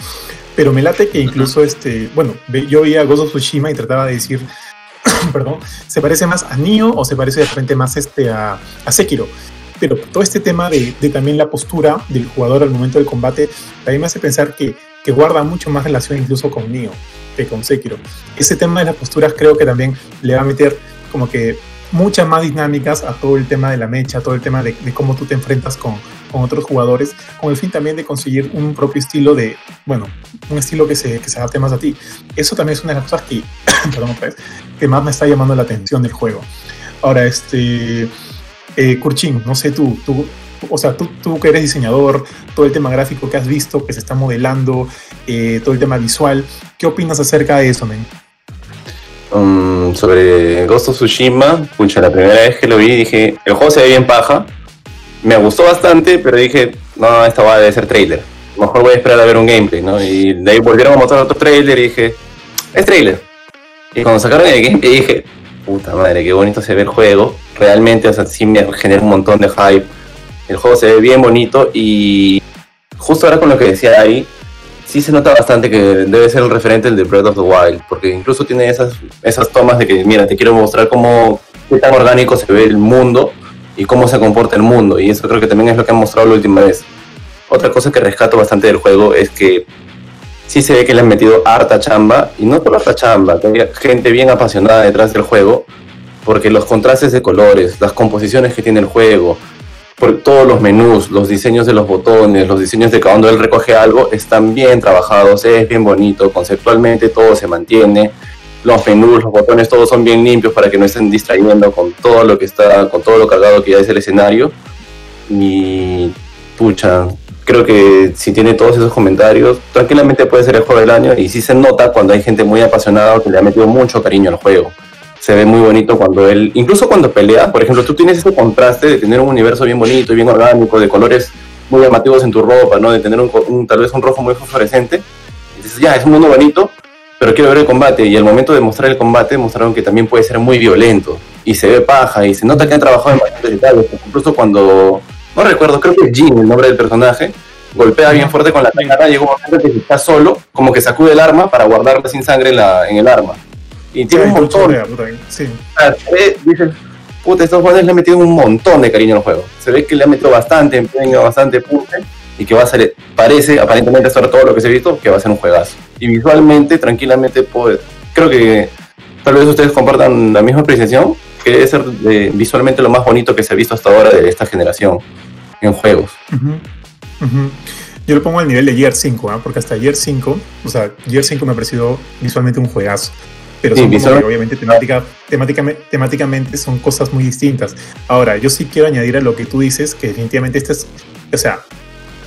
Pero me late que incluso, este, bueno, yo veía Ghost of Tsushima y trataba de decir, perdón, ¿se parece más a Nio o se parece de repente más este, a, a Sekiro? Pero todo este tema de, de, también la postura del jugador al momento del combate, también me hace pensar que, que guarda mucho más relación incluso con Nio que con Sekiro. Ese tema de las posturas creo que también le va a meter como que muchas más dinámicas a todo el tema de la mecha, a todo el tema de, cómo tú te enfrentas con, con, otros jugadores, con el fin también de conseguir un propio estilo de, bueno, un estilo que se, que se adapte más a ti. Eso también es una de las cosas que, perdón, que más me está llamando la atención del juego. Ahora, este, eh, Kurchin, no sé tú, tú o sea, tú, tú, que eres diseñador, todo el tema gráfico que has visto, que se está modelando, eh, todo el tema visual, ¿qué opinas acerca de eso, men? Um, sobre Ghost of Tsushima, pucha, la primera vez que lo vi dije, el juego se ve bien paja, me gustó bastante, pero dije, no, esta va a ser trailer, mejor voy a esperar a ver un gameplay, ¿no? Y de ahí volvieron a mostrar otro trailer y dije, es trailer. Y cuando sacaron el gameplay dije, puta madre, qué bonito se ve el juego, realmente, o sea, sí me genera un montón de hype, el juego se ve bien bonito y justo ahora con lo que decía ahí, sí se nota bastante que debe ser el referente el de Breath of the Wild, porque incluso tiene esas, esas tomas de que, mira, te quiero mostrar cómo tan orgánico se ve el mundo y cómo se comporta el mundo, y eso creo que también es lo que han mostrado la última vez. Otra cosa que rescato bastante del juego es que sí se ve que le han metido harta chamba, y no solo harta chamba, que hay gente bien apasionada detrás del juego, porque los contrastes de colores, las composiciones que tiene el juego, por todos los menús, los diseños de los botones, los diseños de cuando él recoge algo, están bien trabajados, es bien bonito, conceptualmente todo se mantiene, los menús, los botones, todos son bien limpios para que no estén distrayendo con todo lo que está, con todo lo cargado que ya es el escenario. Y pucha, creo que si tiene todos esos comentarios, tranquilamente puede ser el juego del año y sí se nota cuando hay gente muy apasionada que le ha metido mucho cariño al juego se ve muy bonito cuando él, incluso cuando pelea, por ejemplo, tú tienes ese contraste de tener un universo bien bonito y bien orgánico, de colores muy llamativos en tu ropa, ¿no? De tener un, tal vez un rojo muy fosforescente. Dices, ya, es un mundo bonito, pero quiero ver el combate. Y al momento de mostrar el combate, mostraron que también puede ser muy violento. Y se ve paja, y se nota que han trabajado en bastantes detalles. Incluso cuando, no recuerdo, creo que es Jin, el nombre del personaje, golpea bien fuerte con la cara, llega un momento que está solo, como que sacude el arma para guardarla sin sangre en, la, en el arma. Y tiene un montón. Sí. dicen, puta, estos jugadores le han metido un montón de cariño al juego. Se ve que le han metido bastante empeño, bastante punte y que va a ser, parece, aparentemente hasta todo lo que se ha visto, que va a ser un juegazo. Y visualmente, tranquilamente, puede, creo que tal vez ustedes compartan la misma apreciación, que debe ser eh, visualmente lo más bonito que se ha visto hasta ahora de esta generación en juegos. Yo lo pongo al nivel de Gear 5, ¿eh? porque hasta Gear 5, o sea, Gear 5 me ha parecido visualmente un juegazo pero son obviamente temática, temáticamente, temáticamente son cosas muy distintas. Ahora, yo sí quiero añadir a lo que tú dices, que definitivamente este es, o sea,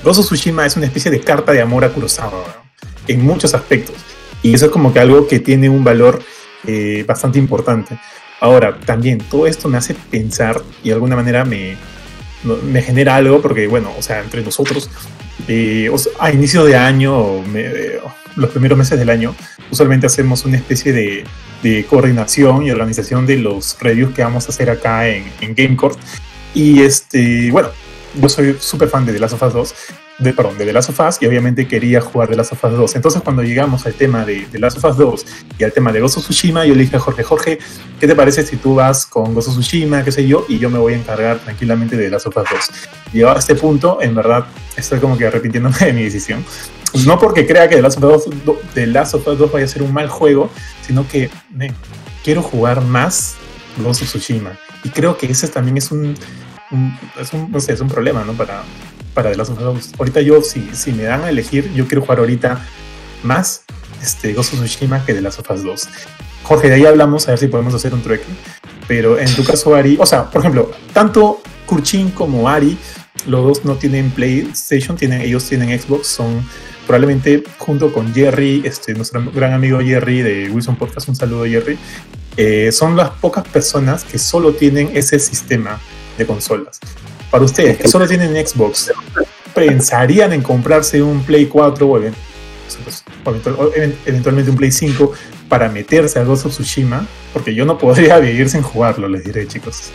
of Tsushima es una especie de carta de amor a Kurosawa, en muchos aspectos. Y eso es como que algo que tiene un valor eh, bastante importante. Ahora, también todo esto me hace pensar y de alguna manera me, me genera algo, porque bueno, o sea, entre nosotros, eh, a inicio de año, me, los primeros meses del año, usualmente hacemos una especie de, coordinación y organización de los reviews que vamos a hacer acá en, en GameCourt. Y este, bueno, yo soy súper fan de The Last of Us 2 de, perdón, de The Last y obviamente quería jugar The Last of Us 2. Entonces cuando llegamos al tema de The Last of Us 2 y al tema de of Tsushima, yo le dije a Jorge, Jorge, ¿qué te parece si tú vas con of Tsushima, qué sé yo, y yo me voy a encargar tranquilamente de The Last of Us 2? Llegado a este punto, en verdad, estoy como que arrepintiéndome de mi decisión. No porque crea que The Last of Us 2, The Last of Us 2 vaya a ser un mal juego, sino que quiero jugar más of Tsushima. Y creo que ese también es un, un- es un, no sé, es un problema, ¿no? Para, para The Last of Us 2. Ahorita yo, si, si me dan a elegir, yo quiero jugar ahorita más este, Ghost of Tsushima que The Last of Us 2. Jorge, de ahí hablamos, a ver si podemos hacer un trueque. Pero en tu caso, Ari, o sea, por ejemplo, tanto Kurchin como Ari, los dos no tienen PlayStation, tienen, ellos tienen Xbox, son probablemente junto con Jerry, este, nuestro gran amigo Jerry de Wilson Podcast, un saludo Jerry, eh, son las pocas personas que solo tienen ese sistema de consolas. Para ustedes, que solo tienen Xbox, ¿pensarían en comprarse un Play 4 o, even- o eventual- o even- eventualmente un Play 5 para meterse a Ghost of Tsushima? Porque yo no podría vivir sin jugarlo, les diré, chicos.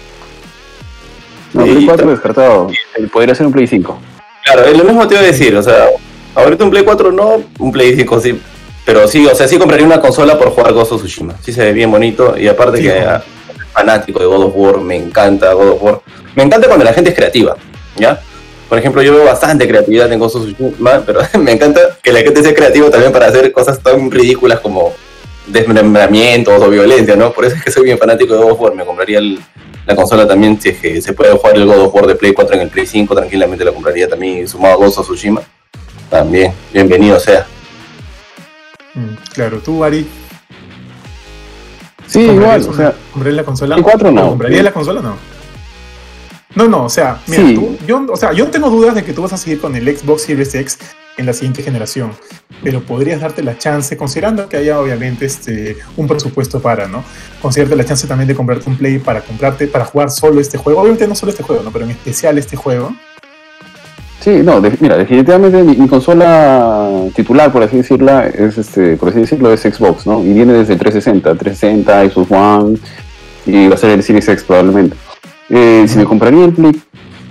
No, Play 4 ta- descartado. Podría ser un Play 5. Claro, es lo mismo te iba a decir, o sea, ahorita un Play 4 no, un Play 5 sí, pero sí, o sea, sí compraría una consola por jugar Ghost of Tsushima, sí se ve bien bonito, y aparte Sí, que. Fanático de God of War, me encanta God of War, me encanta cuando la gente es creativa, ¿ya? Por ejemplo, yo veo bastante creatividad en Ghost of Tsushima, pero me encanta que la gente sea creativa también para hacer cosas tan ridículas como desmembramientos o violencia, ¿no? Por eso es que soy bien fanático de God of War, me compraría la consola también, si es que se puede jugar el God of War de Play 4 en el Play 5, tranquilamente la compraría también sumado a Ghost of Tsushima. También, bienvenido sea. Mm, claro, tú, Ari, Sí, igual, ¿comprarías o una- sea, ¿comprarías la consola? Play 4 no. ¿Comprarías la consola no? No, no, o sea, mira, Sí. tú- yo, o sea, yo tengo dudas de que tú vas a seguir con el Xbox Series X en la siguiente generación, pero podrías darte la chance, considerando que haya obviamente este, un presupuesto para, ¿no? Considerarte la chance también de comprarte un Play para comprarte, para jugar solo este juego, obviamente no solo este juego, ¿no? Pero en especial este juego. Sí, no, de- mira, definitivamente mi, mi consola titular, por así decirla, es este, por así decirlo, es Xbox, ¿no? Y viene desde el 360, 360, Xbox One, y va a ser el Series X probablemente. Eh, si me compraría el Play,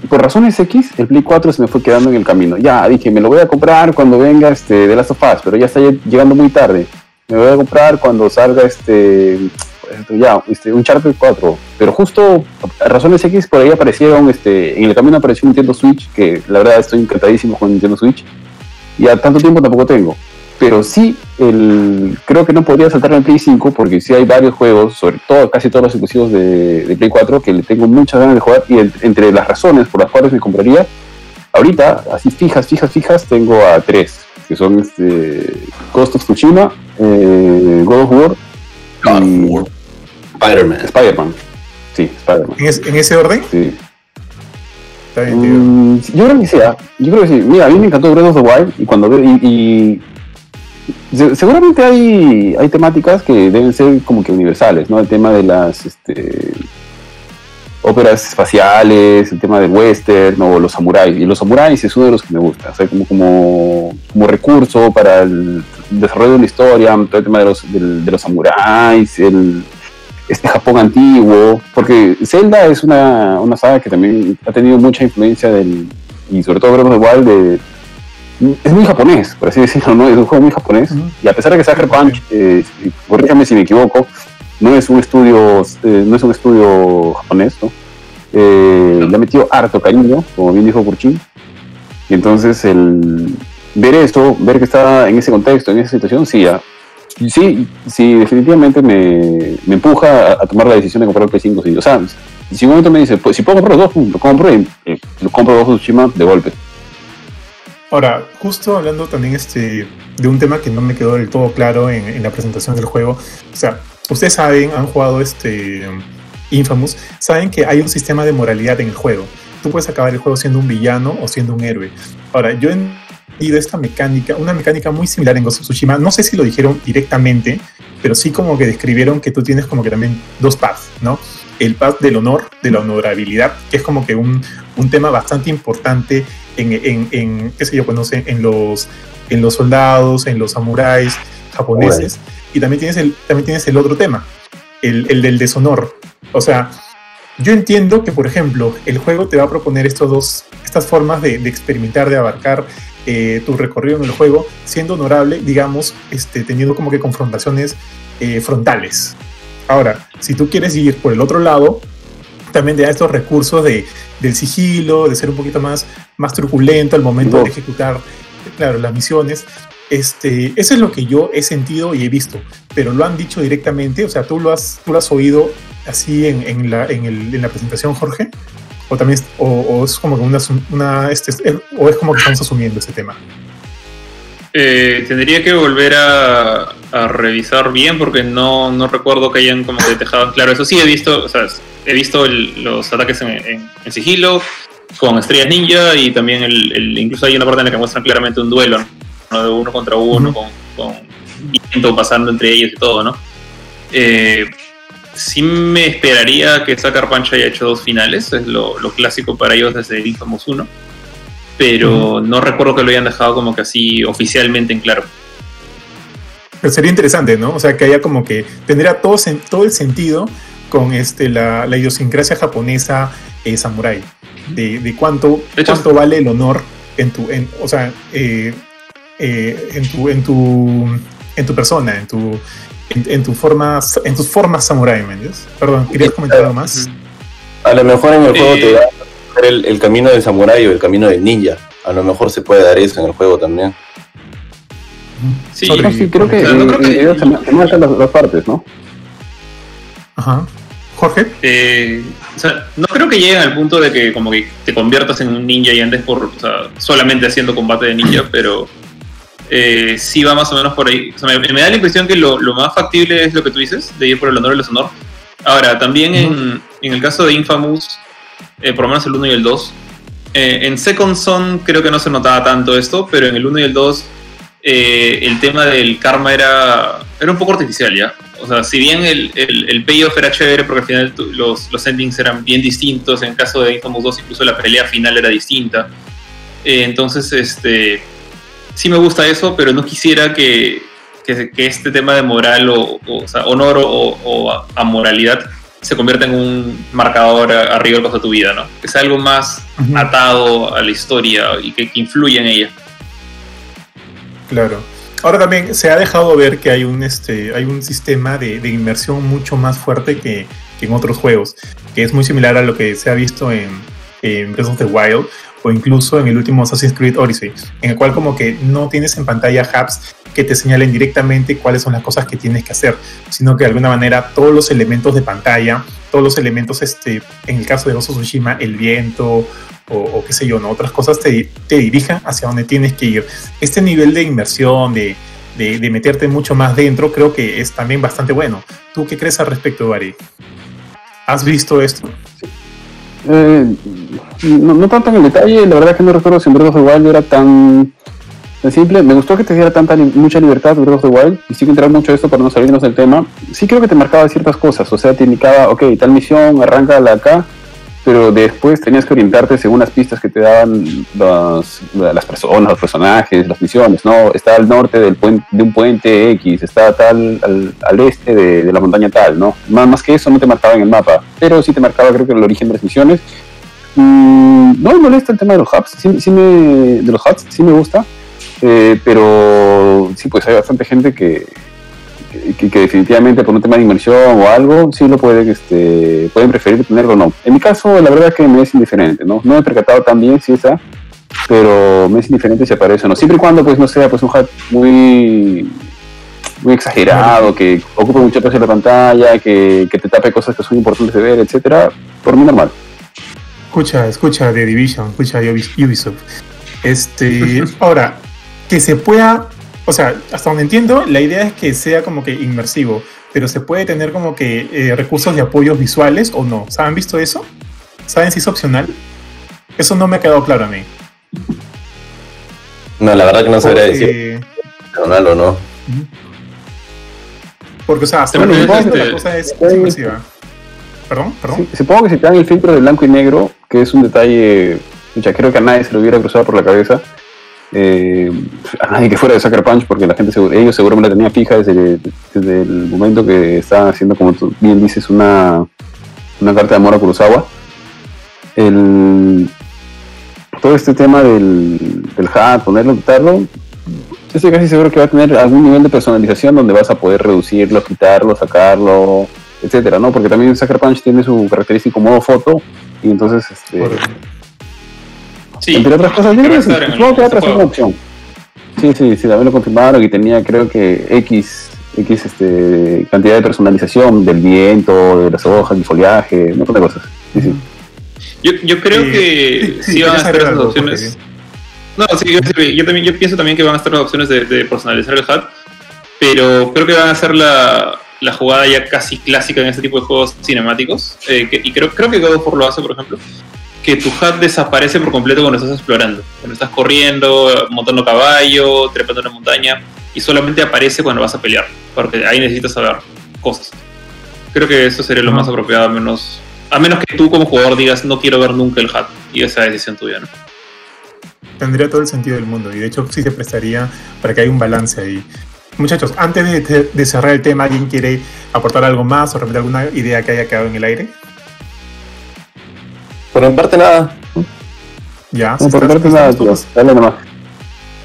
por razones X, el Play 4 se me fue quedando en el camino. Ya, dije, me lo voy a comprar cuando venga este The Last of Us, pero ya está llegando muy tarde. Me lo voy a comprar cuando salga este, ya, este Uncharted 4. Pero justo a razones X por ahí aparecieron, este, en el camino apareció un Nintendo Switch, que la verdad estoy encantadísimo con Nintendo Switch. Y a tanto tiempo tampoco tengo. Pero sí, el, creo que no podría saltar el Play 5 porque sí hay varios juegos, sobre todo casi todos los exclusivos de, de Play 4, que le tengo muchas ganas de jugar. Y el- entre las razones por las cuales me compraría, ahorita, así fijas, fijas, fijas, tengo a tres, que son este, Ghost of Tsushima, eh, God of War God of War. Spider-Man. Spider-Man. Sí, Spider-Man. ¿En, es- en ese orden? Sí. Está bien, tío. Mm, yo creo que sí, ah. yo creo que sí. Mira, a mí me encantó Breath of the Wild y cuando y, y se- seguramente hay, hay temáticas que deben ser como que universales, ¿no? El tema de las este, óperas espaciales, el tema del western o los samuráis. Y los samuráis es uno de los que me gusta, o sea, como, como, como recurso para el desarrollo de una historia, todo el tema de los, de los samuráis, el, este Japón antiguo, porque Zelda es una, una saga que también ha tenido mucha influencia del, y sobre todo Breath Wild, de, es muy japonés, por así decirlo, ¿no? Es un juego muy japonés, y a pesar de que Sucker Punch, eh, corríjame si me equivoco, no es un estudio, eh, no es un estudio japonés, ¿no? Eh, Le ha metido harto cariño, como bien dijo Kurchin, y entonces el ver esto, ver que está en ese contexto, en esa situación, sí, ah, Sí, sí, definitivamente me, me empuja a, tomar la decisión de comprar el Play 5. Sí. O sea, si un momento me dice, pues si puedo comprar los dos, lo compro y eh, lo compro dos Tsushima de golpe. Ahora, justo hablando también este, de un tema que no me quedó del todo claro en, en la presentación del juego, o sea, ustedes saben, han jugado este Infamous, saben que hay un sistema de moralidad en el juego. Tú puedes acabar el juego siendo un villano o siendo un héroe. Ahora, yo he entendido esta mecánica, una mecánica muy similar en Ghost of Tsushima, no sé si lo dijeron directamente, pero sí como que describieron que tú tienes como que también dos paths, ¿no? El path del honor, de la honorabilidad, que es como que un, un tema bastante importante en, en, en, qué sé yo, pues en los, en los soldados, en los samuráis japoneses. Y también tienes el, también tienes el otro tema, el, el del deshonor. O sea, yo entiendo que, por ejemplo, el juego te va a proponer estos dos, estas formas de, de experimentar, de abarcar eh, tu recorrido en el juego, siendo honorable, digamos, este, teniendo como que confrontaciones eh, frontales. Ahora, si tú quieres ir por el otro lado, también te da estos recursos de, del sigilo, de ser un poquito más, más truculento al momento No. de ejecutar, claro, las misiones. Este, eso es lo que yo he sentido y he visto, pero lo han dicho directamente, o sea, tú lo has, tú lo has oído así en, en la, en, el- en la presentación, Jorge, o también, es- o, o es como que una, una este, es- o es como que estamos asumiendo ese tema. Eh, tendría que volver a, a revisar bien porque no, no recuerdo que hayan como que dejado claro eso. Sí he visto, o sea, he visto el- los ataques en, en- en sigilo con estrellas ninja y también el, el- incluso hay una parte en la que muestran claramente un duelo, ¿no? de uno contra uno, con, con viento pasando entre ellos y todo, ¿no? Eh, sí me esperaría que Sucker Punch haya hecho dos finales, es lo, lo clásico para ellos desde Infamous 1, pero no recuerdo que lo hayan dejado como que así oficialmente en claro. Pero sería interesante, ¿no? O sea, que haya como que tendría todo, el sentido con este, la, la idiosincrasia japonesa eh, samurái, de, de cuánto, De hecho, cuánto vale el honor en tu, en, o sea, eh, eh, en tu, en tu, en tu persona, en tu, en, en tu forma, en tus formas samurái, ¿me entiendes? Perdón, ¿querías comentar algo más? A lo mejor en el juego Eh, te da el, el camino del samurái o el camino del ninja. A lo mejor se puede dar eso en el juego también. Sí, sí, creo que, no creo que- ellos se, marcan las dos partes, ¿no? Ajá. Jorge, Eh, o sea, no creo que lleguen al punto de que como que te conviertas en un ninja y andes por, o sea, solamente haciendo combate de ninja, pero eh, sí va más o menos por ahí. O sea, me, me da la impresión que lo, lo más factible es lo que tú dices, de ir por el honor y el deshonor. Ahora, también en, en el caso de Infamous, eh, por lo menos el 1 y el 2, eh, en Second Son creo que no se notaba tanto esto, pero en el 1 y el 2 eh, el tema del karma era, era un poco artificial ya. O sea, si bien el, el, el payoff era chévere porque al final los, los endings eran bien distintos, en el caso de Infamous 2 incluso la pelea final era distinta. Entonces, este, sí me gusta eso, pero no quisiera que, que, que este tema de moral o, o, o sea, honor o, o a- amoralidad se convierta en un marcador a- arriba del costo de tu vida, ¿no? Que sea algo más Ujú. atado a la historia y que, que influya en ella. Claro. Ahora también se ha dejado ver que hay un, este, hay un sistema de, de inmersión mucho más fuerte que, que en otros juegos, que es muy similar a lo que se ha visto en, en Breath of the Wild o incluso en el último Assassin's Creed Odyssey, en el cual como que no tienes en pantalla hubs que te señalen directamente cuáles son las cosas que tienes que hacer, sino que de alguna manera todos los elementos de pantalla, todos los elementos, este, en el caso de of Tsushima, el viento o, o qué sé yo, ¿no? otras cosas te, te dirijan hacia donde tienes que ir este nivel de inmersión, de, de, de meterte mucho más dentro, creo que es también bastante bueno. ¿Tú qué crees al respecto, Bari? ¿Has visto esto? Eh, no, tanto en el detalle, la verdad que no recuerdo si en Breath of the Wild era tan, tan simple. Me gustó que te diera tanta mucha libertad Breath of the Wild, y sí que entrar mucho esto para no salirnos del tema. Sí creo que te marcaba ciertas cosas, o sea, te indicaba, ok, tal misión, arranca acá, pero después tenías que orientarte según las pistas que te daban las, las personas, los personajes, las misiones, ¿no? Está al norte del puente, de un puente X, está tal al, al este de, de la montaña tal, ¿no? Más, más que eso no te marcaba en el mapa, pero sí te marcaba creo que el origen de las misiones. Mm, no me molesta el tema de los hubs, sí, sí me, de los hubs, sí me gusta, eh, pero sí, pues hay bastante gente que, que, que definitivamente por un tema de inmersión o algo, sí lo pueden, este, pueden preferir tenerlo o no. En mi caso, la verdad es que me es indiferente, ¿no? No me he percatado tan bien si está, pero me es indiferente si aparece o no. Siempre y cuando, pues, no sea pues un hub muy muy exagerado, que ocupe mucho espacio en la pantalla, que, que te tape cosas que son importantes de ver, etcétera, por mí normal. Escucha, escucha The Division, escucha Ubis- Ubisoft. Este, ahora, que se pueda, o sea, hasta donde entiendo, la idea es que sea como que inmersivo, pero se puede tener como que eh, recursos de apoyos visuales o no. ¿Saben visto eso? ¿Saben si es opcional? Eso no me ha quedado claro a mí. No, la verdad que no sabría decir Porque, opcional o no. porque, o sea, hasta donde entiendo, la este, cosa es, es inmersiva. Perdón, perdón. Sí, supongo que si te dan el filtro de blanco y negro, que es un detalle, ya creo que a nadie se le hubiera cruzado por la cabeza, eh, a nadie que fuera de Sucker Punch, porque la gente, ellos seguro me la tenían fija desde, desde el momento que estaban haciendo, como tú bien dices, una, una carta de amor a Kurosawa. El, todo este tema del, del HUD, ponerlo, quitarlo, yo estoy casi seguro que va a tener algún nivel de personalización donde vas a poder reducirlo, quitarlo, sacarlo, etcétera, ¿no? Porque también Sucker Punch tiene su característico modo foto y entonces, este, Sí, entre otras cosas, yo creo que estar en el- supongo que va a ese ser una juego. opción. Sí, sí, sí, también lo confirmaron y tenía creo que X, X este, cantidad de personalización del viento, de las hojas, del follaje, un montón de cosas. Sí, sí. Yo, yo creo Sí, que sí, sí, sí van a estar algo, opciones. No, sí, yo, yo también yo pienso también que van a estar las opciones de, de personalizar el HUD, pero creo que van a ser la, la jugada ya casi clásica en este tipo de juegos cinemáticos. eh, que- y creo, creo que God of War lo hace, por ejemplo, que tu HUD desaparece por completo cuando estás explorando. Cuando estás corriendo, montando caballo, trepando una montaña, y solamente aparece cuando vas a pelear, porque ahí necesitas saber cosas. Creo que eso sería lo más apropiado, a menos, a menos que tú como jugador digas no quiero ver nunca el HUD, y esa es decisión tuya, ¿no? Tendría todo el sentido del mundo y de hecho sí se prestaría para que haya un balance ahí. Muchachos, antes de, de- de cerrar el tema, ¿alguien quiere aportar algo más o repetir alguna idea que haya quedado en el aire? Por mi parte, nada. Ya, No, si por estás- parte nada, estamos todos. tío, dale nomás.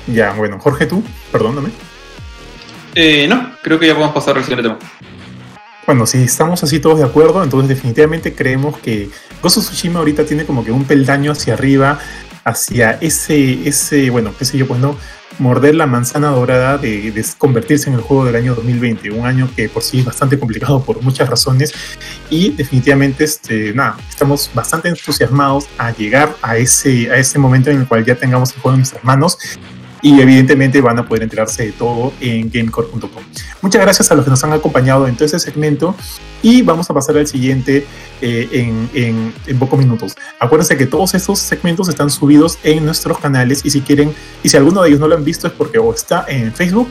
Ya, bueno, Jorge, tú, perdóname. Eh, no, creo que ya podemos pasar al siguiente tema. Bueno, si estamos así todos de acuerdo, entonces definitivamente creemos que of Tsushima ahorita tiene como que un peldaño hacia arriba, hacia ese, ese bueno, qué sé yo, pues no, morder la manzana dorada de, de convertirse en el juego del año 2020, un año que por sí es bastante complicado por muchas razones. Y definitivamente, este, nada, estamos bastante entusiasmados a llegar a ese, a ese momento en el cual ya tengamos el juego en nuestras manos y evidentemente van a poder enterarse de todo en gamecore.com. Muchas gracias a los que nos han acompañado en todo este segmento y vamos a pasar al siguiente eh, en, en, pocos minutos. Acuérdense que todos estos segmentos están subidos en nuestros canales y si quieren, y si alguno de ellos no lo han visto es porque está en Facebook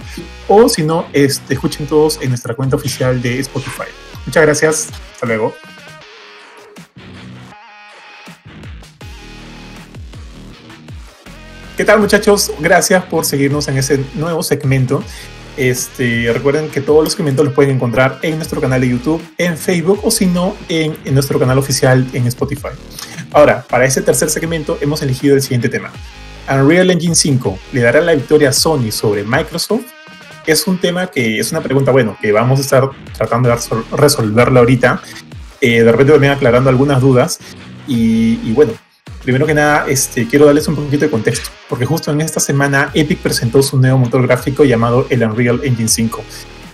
o si no, este, escuchen todos en nuestra cuenta oficial de Spotify. Muchas gracias, hasta luego. ¿Qué tal muchachos? Gracias por seguirnos en ese nuevo segmento. Este, recuerden que todos los segmentos los pueden encontrar en nuestro canal de YouTube, en Facebook o si no, en, nuestro canal oficial en Spotify. Ahora, para este tercer segmento hemos elegido el siguiente tema. Unreal Engine 5 le dará la victoria a Sony sobre Microsoft. Es un tema que es una pregunta, bueno, que vamos a estar tratando de resol- resolverla ahorita. Eh, de repente también aclarando algunas dudas. Y bueno, primero que nada, este, quiero darles un poquito de contexto, porque justo en esta semana Epic presentó su nuevo motor gráfico llamado el Unreal Engine 5,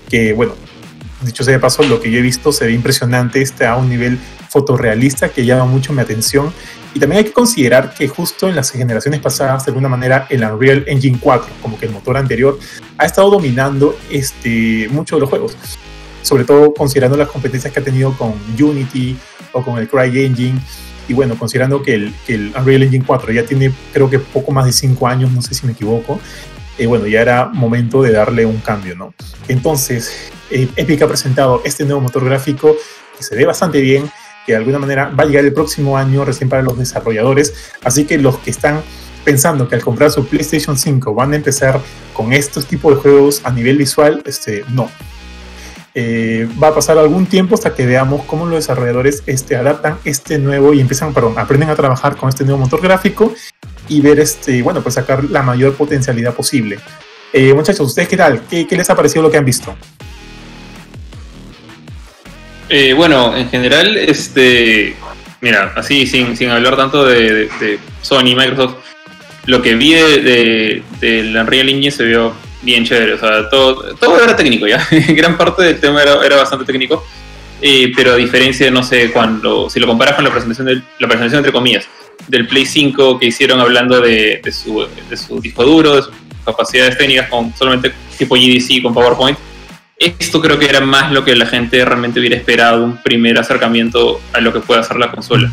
que bueno, dicho sea de paso, lo que yo he visto se ve impresionante, está a un nivel fotorrealista que llama mucho mi atención. Y también hay que considerar que justo en las generaciones pasadas, de alguna manera, el Unreal Engine 4, como que el motor anterior, ha estado dominando este, muchos de los juegos. Sobre todo considerando las competencias que ha tenido con Unity o con el CryEngine. Y bueno, considerando que el, Unreal Engine 4 ya tiene creo que poco más de 5 años, no sé si me equivoco, eh, bueno, ya era momento de darle un cambio, ¿no? Entonces, eh, Epic ha presentado este nuevo motor gráfico que se ve bastante bien, que de alguna manera va a llegar el próximo año recién para los desarrolladores, así que los que están pensando que al comprar su PlayStation 5 van a empezar con estos tipos de juegos a nivel visual, este, no. Eh, va a pasar algún tiempo hasta que veamos cómo los desarrolladores este, adaptan este nuevo y empiezan, perdón, aprenden a trabajar con este nuevo motor gráfico y ver, este, bueno, pues sacar la mayor potencialidad posible. Eh, muchachos, ¿ustedes qué tal? ¿Qué, ¿Qué les ha parecido lo que han visto? Eh, bueno, en general, este, mira, así sin, sin hablar tanto de, de- de Sony Microsoft, lo que vi de- del Unreal Engine se vio bien chévere. O sea, todo, todo era técnico ya. Gran parte del tema era, era bastante técnico. Eh, pero a diferencia de, no sé, cuando, si lo comparas con la presentación, del, la presentación entre comillas, del Play 5 que hicieron hablando de, de su, de su disco duro, de sus capacidades técnicas con solamente tipo GDC con PowerPoint, esto creo que era más lo que la gente realmente hubiera esperado, un primer acercamiento a lo que puede hacer la consola.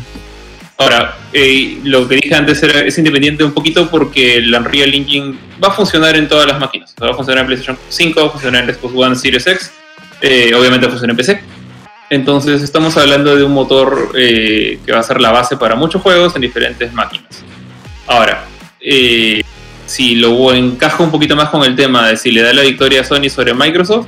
Ahora, eh, lo que dije antes era, es independiente un poquito porque el Unreal Engine va a funcionar en todas las máquinas. Va a funcionar en PlayStation 5, va a funcionar en Xbox One Series X, eh, obviamente va a funcionar en PC. Entonces estamos hablando de un motor eh, que va a ser la base para muchos juegos en diferentes máquinas. Ahora, eh, si lo encajo un poquito más con el tema de si le da la victoria a Sony sobre Microsoft,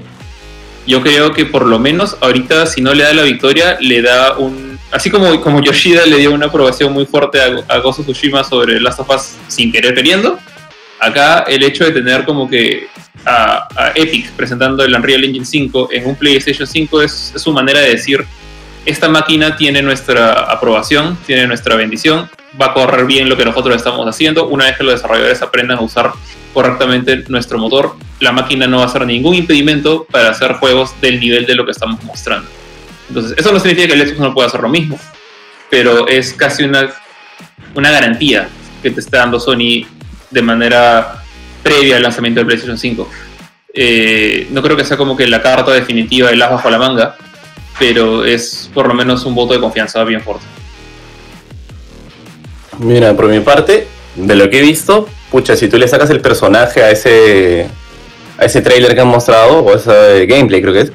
yo creo que por lo menos ahorita si no le da la victoria, le da un así como, como Yoshida le dio una aprobación muy fuerte a, a of Tsushima sobre Last of Us sin querer queriendo, acá el hecho de tener como que a, a Epic presentando el Unreal Engine 5 en un PlayStation 5 es, es su manera de decir, esta máquina tiene nuestra aprobación, tiene nuestra bendición, va a correr bien lo que nosotros estamos haciendo. Una vez que los desarrolladores aprendan a usar correctamente nuestro motor, la máquina no va a ser ningún impedimento para hacer juegos del nivel de lo que estamos mostrando. Entonces, eso no significa que el Xbox no pueda hacer lo mismo, pero es casi una, una garantía que te está dando Sony de manera previa al lanzamiento del PlayStation 5. Eh, no creo que sea como que la carta definitiva del as bajo la manga, pero es por lo menos un voto de confianza bien fuerte. Mira, por mi parte, de lo que he visto, pucha, si tú le sacas el personaje a ese a ese trailer que han mostrado, o ese gameplay creo que es,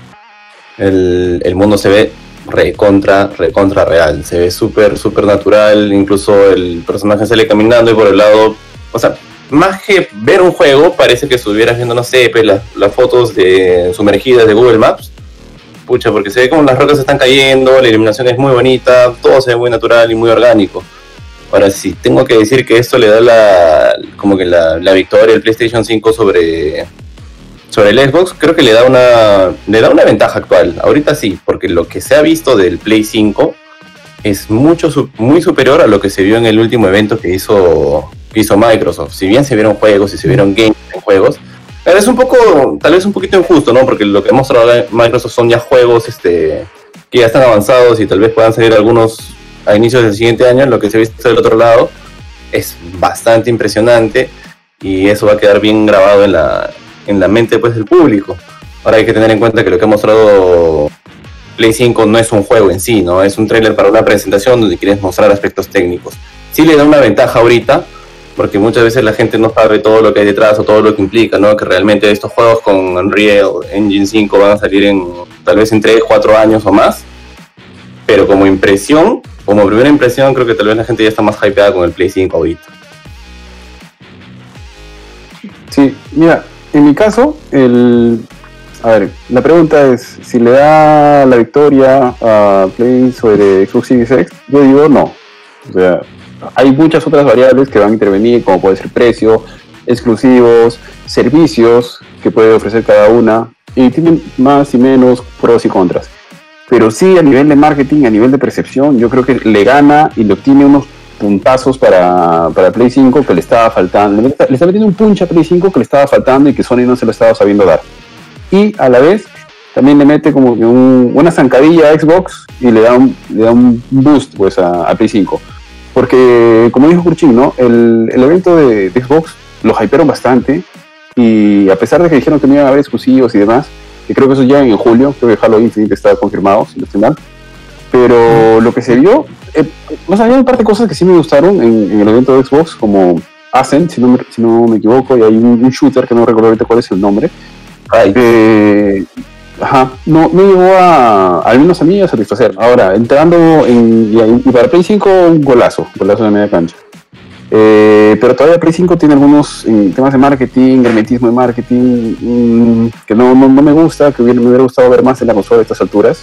el, el mundo se ve recontra, recontra real. Se ve súper, súper natural. Incluso el personaje sale caminando y por el lado. O sea, más que ver un juego, parece que estuvieras viendo, no sé, pues, las, las fotos de sumergidas de Google Maps. Pucha, porque se ve como las rocas están cayendo, la iluminación es muy bonita, todo se ve muy natural y muy orgánico. Ahora sí, tengo que decir que esto le da la, como que la, la victoria al PlayStation 5 sobre, sobre el Xbox, creo que le da una le da una ventaja actual. Ahorita sí, porque lo que se ha visto del Play 5 es mucho muy superior a lo que se vio en el último evento que hizo hizo Microsoft. Si bien se vieron juegos y se vieron games en juegos, pero es un poco tal vez un poquito injusto, ¿no? Porque lo que ha mostrado Microsoft son ya juegos este que ya están avanzados y tal vez puedan salir algunos a inicios del siguiente año, lo que se ha visto del otro lado es bastante impresionante y eso va a quedar bien grabado en la, en la mente pues, del público. Ahora hay que tener en cuenta que lo que ha mostrado Play 5 no es un juego en sí, ¿no? Es un tráiler para una presentación donde quieres mostrar aspectos técnicos. Sí le da una ventaja ahorita, porque muchas veces la gente no sabe todo lo que hay detrás o todo lo que implica, ¿no? Que realmente estos juegos con Unreal Engine 5 van a salir en tal vez en 3, 4 años o más. Pero como impresión, como primera impresión, creo que tal vez la gente ya está más hypeada con el Play 5 ahorita. Sí, mira, en mi caso, el, a ver, la pregunta es, si le da la victoria a Play sobre Xbox Series X, yo digo no. O sea, hay muchas otras variables que van a intervenir, como puede ser precio, exclusivos, servicios que puede ofrecer cada una, y tienen más y menos pros y contras. Pero sí, a nivel de marketing, a nivel de percepción, yo creo que le gana y le obtiene unos puntazos para, para Play 5 que le estaba faltando. Le, está- le metiendo un punch a Play 5 que le estaba faltando y que Sony no se lo estaba sabiendo dar. Y a la vez también le mete como que un- una zancadilla a Xbox y le da un, le da un boost pues, a, Play 5. Porque, como dijo Kurchin, ¿no? el, el evento de, de Xbox lo hypearon bastante y a pesar de que dijeron que no iban a haber exclusivos y demás, que creo que eso ya en julio, creo que Halo Infinite está confirmado, si no. Pero lo que se vio, eh, no sé, había un par de cosas que sí me gustaron en, en el evento de Xbox, como Ascent, si no me, si no me equivoco, y hay un, un shooter que no recuerdo ahorita cuál es el nombre. Eh, ajá, no, no llegó a, al menos a mí, a satisfacer. Ahora, entrando en, y, para Play 5, un golazo, golazo de media cancha. Eh, pero todavía Play 5 tiene algunos eh, temas de marketing, hermetismo de marketing, mm, que no, no, no me gusta, que hubiera- me hubiera gustado ver más en la consola a estas alturas.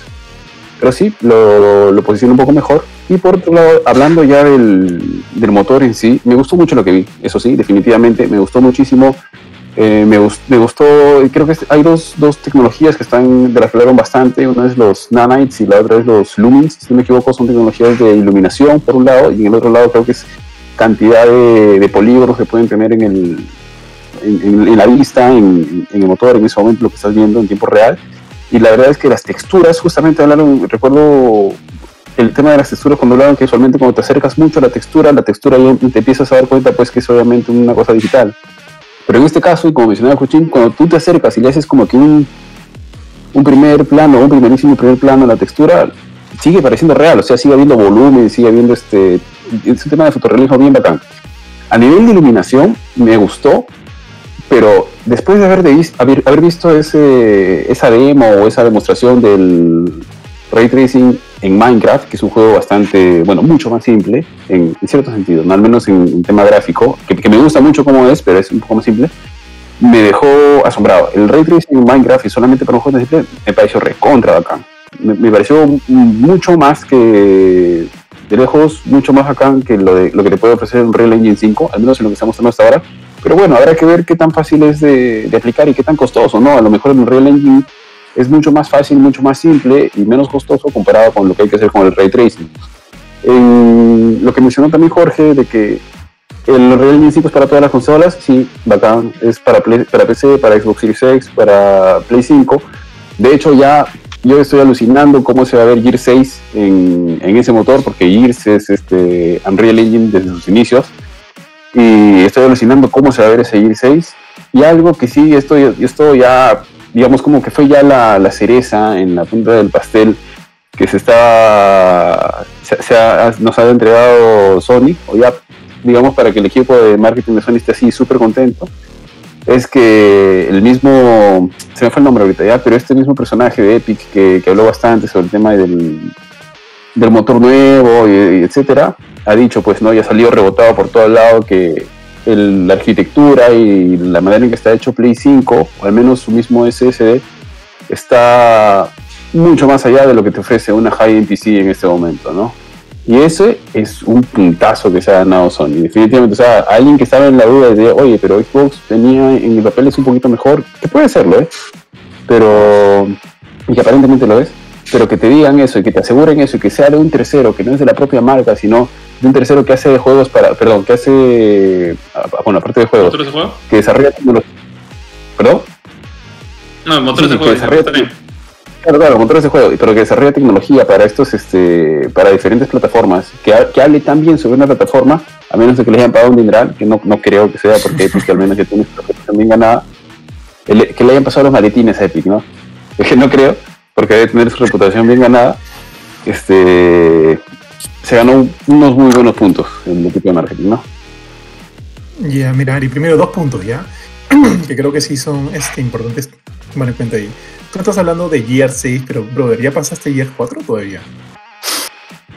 Pero sí, lo, lo posiciona un poco mejor. Y por otro lado, hablando ya del, del motor en sí, me gustó mucho lo que vi. Eso sí, definitivamente, me gustó muchísimo. Eh, me, gust- me gustó, creo que hay dos, dos tecnologías que están de las que bastante. Una es los nanites y la otra es los lumens. Si no me equivoco, son tecnologías de iluminación por un lado, y en el otro lado creo que es cantidad de, polígonos que pueden tener en, el, en, en- en la vista, en el motor, en ese momento lo que estás viendo en tiempo real. Y la verdad es que las texturas, justamente hablaron, recuerdo el tema de las texturas cuando hablaban que usualmente cuando te acercas mucho a la textura, la textura ya te empiezas a dar cuenta pues que es obviamente una cosa digital. Pero en este caso, y como mencionaba Cuchín, cuando tú te acercas y le haces como que un, un primer plano, un primerísimo primer plano a la textura, sigue pareciendo real, o sea, sigue habiendo volumen, sigue habiendo este, es un tema de fotorrealismo bien bacán. A nivel de iluminación, me gustó, pero después de haber, de visto esa demo o esa demostración del ray tracing en Minecraft, que es un juego bastante, bueno, mucho más simple, en, en cierto sentido, al menos en, en tema gráfico, que, me gusta mucho cómo es, pero es un poco más simple, me dejó asombrado. El ray tracing en Minecraft y solamente para un juego de simple me pareció recontra bacán. me, me pareció mucho más que de lejos, mucho más acá que lo, de, lo que te puede ofrecer un Real Engine 5, al menos en lo que estamos mostrando hasta ahora. Pero bueno, habrá que ver qué tan fácil es de, aplicar y qué tan costoso, ¿no? A lo mejor el Real Engine es mucho más fácil, mucho más simple y menos costoso comparado con lo que hay que hacer con el Ray Tracing. Lo que mencionó también Jorge de que el Real Engine 5 es para todas las consolas, sí, bacán, es para, para PC, para Xbox Series X, para Play 5. De hecho, ya yo estoy alucinando cómo se va a ver Gear 6 en, en ese motor, porque Gears es este Unreal Engine desde sus inicios. Y estoy alucinando cómo se va a ver ese Gear 6. Y algo que sí, esto, esto ya, digamos, como que fue ya la, la cereza en la punta del pastel que se está, se, nos ha entregado Sony, o ya, digamos, para que el equipo de marketing de Sony esté así súper contento, es que el mismo, se me fue el nombre ahorita ya, pero este mismo personaje de Epic que, que habló bastante sobre el tema del, del motor nuevo y, y etcétera, ha dicho, pues no, ya salió rebotado por todo lado que el- la arquitectura y la manera en que está hecho Play 5, o al menos su mismo SSD, está mucho más allá de lo que te ofrece una high-end PC en este momento, ¿no? Y ese es un puntazo que se ha ganado Sony. Definitivamente, o sea, alguien que estaba en la duda de, oye, pero Xbox tenía en el papel es un poquito mejor, que puede serlo, ¿eh? Pero, y que aparentemente lo es, pero que te digan eso y que te aseguren eso y que sea de un tercero, que no es de la propia marca, sino de un tercero que hace juegos para, perdón, que hace, ah, bueno, aparte de juegos, ¿Motores de juego? que desarrolla tecnología. ¿Perdón? No, motores Sí, de juego. que desarrolla-. Claro, claro, motores de juego, pero que desarrolla tecnología para estos, este, para diferentes plataformas, que, ha- que hable tan bien sobre una plataforma, a menos de que le hayan pagado un dineral, que no, no creo que sea, porque Epic al menos ya tiene reputación bien ganada, que le hayan pasado los maletines a Epic, ¿no? Es que no creo, porque debe tener su reputación bien ganada, este, se ganó unos muy buenos puntos en el equipo de marketing, ¿no? Ya, mira, Ari, primero dos puntos, ¿ya? que creo que sí son este, importantes tomar en cuenta ahí. Tú estás hablando de Gear 6, pero, brother, ¿ya pasaste Gear 4 todavía?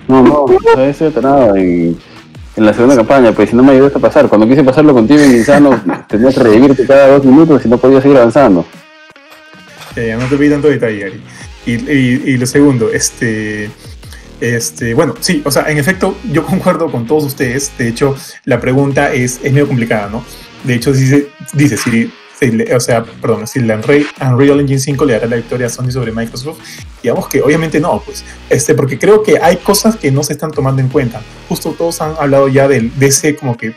No, no, sea, ese atorado en, en la segunda campaña, pues si no me ayudaste a pasar. Cuando quise pasarlo contigo en Insano, tenías que revivirte cada dos minutos y no podías seguir avanzando. Eh, ya no te pedí tanto detalle, Ari. Y, lo segundo, este, este, bueno, sí, o sea, en efecto, yo concuerdo con todos ustedes. De hecho, la pregunta es, es medio complicada, ¿no? De hecho, dice, dice si, o sea, perdón, si la Unreal, Engine 5 le dará la victoria a Sony sobre Microsoft. Digamos que obviamente no, pues, este, porque creo que hay cosas que no se están tomando en cuenta. Justo todos han hablado ya del, de ese como que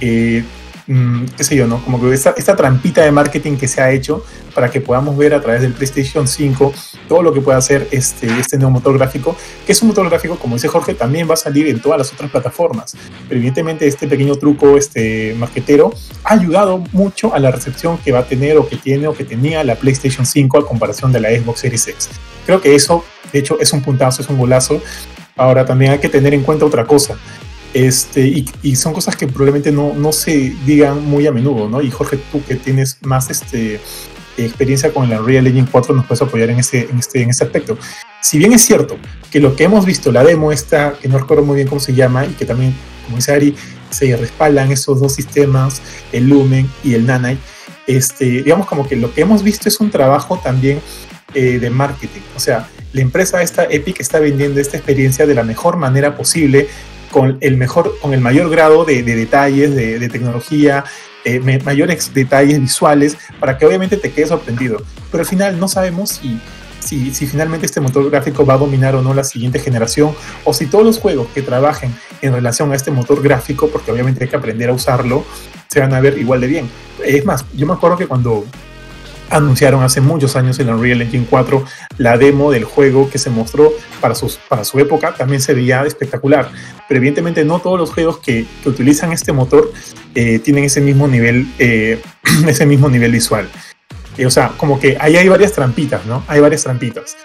eh, mm, qué sé yo, ¿no? Como que esta, esta trampita de marketing que se ha hecho para que podamos ver a través del PlayStation 5 todo lo que puede hacer este, este nuevo motor gráfico, que es un motor gráfico, como dice Jorge, también va a salir en todas las otras plataformas. Pero evidentemente este pequeño truco este, marquetero ha ayudado mucho a la recepción que va a tener o que tiene o que tenía la PlayStation 5 a comparación de la Xbox Series X. Creo que eso, de hecho, es un puntazo, es un golazo. Ahora también hay que tener en cuenta otra cosa. Este, y, y son cosas que probablemente no, no se digan muy a menudo, ¿no? Y Jorge, tú que tienes más este, experiencia con el Unreal Engine 4 nos puedes apoyar en este, en, este, en este aspecto. Si bien es cierto que lo que hemos visto, la demo esta, que no recuerdo muy bien cómo se llama, y que también, como dice Ari, se respaldan esos dos sistemas, el Lumen y el Nanite, este, digamos como que lo que hemos visto es un trabajo también eh, de marketing. O sea, la empresa esta, Epic, está vendiendo esta experiencia de la mejor manera posible, con el, mejor, con el mayor grado de, de detalles, de, de tecnología, eh, mayores detalles visuales, para que obviamente te quedes sorprendido. Pero al final no sabemos si, si, si finalmente este motor gráfico va a dominar o no la siguiente generación, o si todos los juegos que trabajen en relación a este motor gráfico, porque obviamente hay que aprender a usarlo, se van a ver igual de bien. Es más, yo me acuerdo que cuando anunciaron hace muchos años en Unreal Engine 4 la demo del juego que se mostró para, sus, para su época también se veía espectacular pero evidentemente no todos los juegos que, que utilizan este motor eh, tienen ese mismo nivel eh, ese mismo nivel visual Eh, o sea como que ahí hay varias trampitas no hay varias trampitas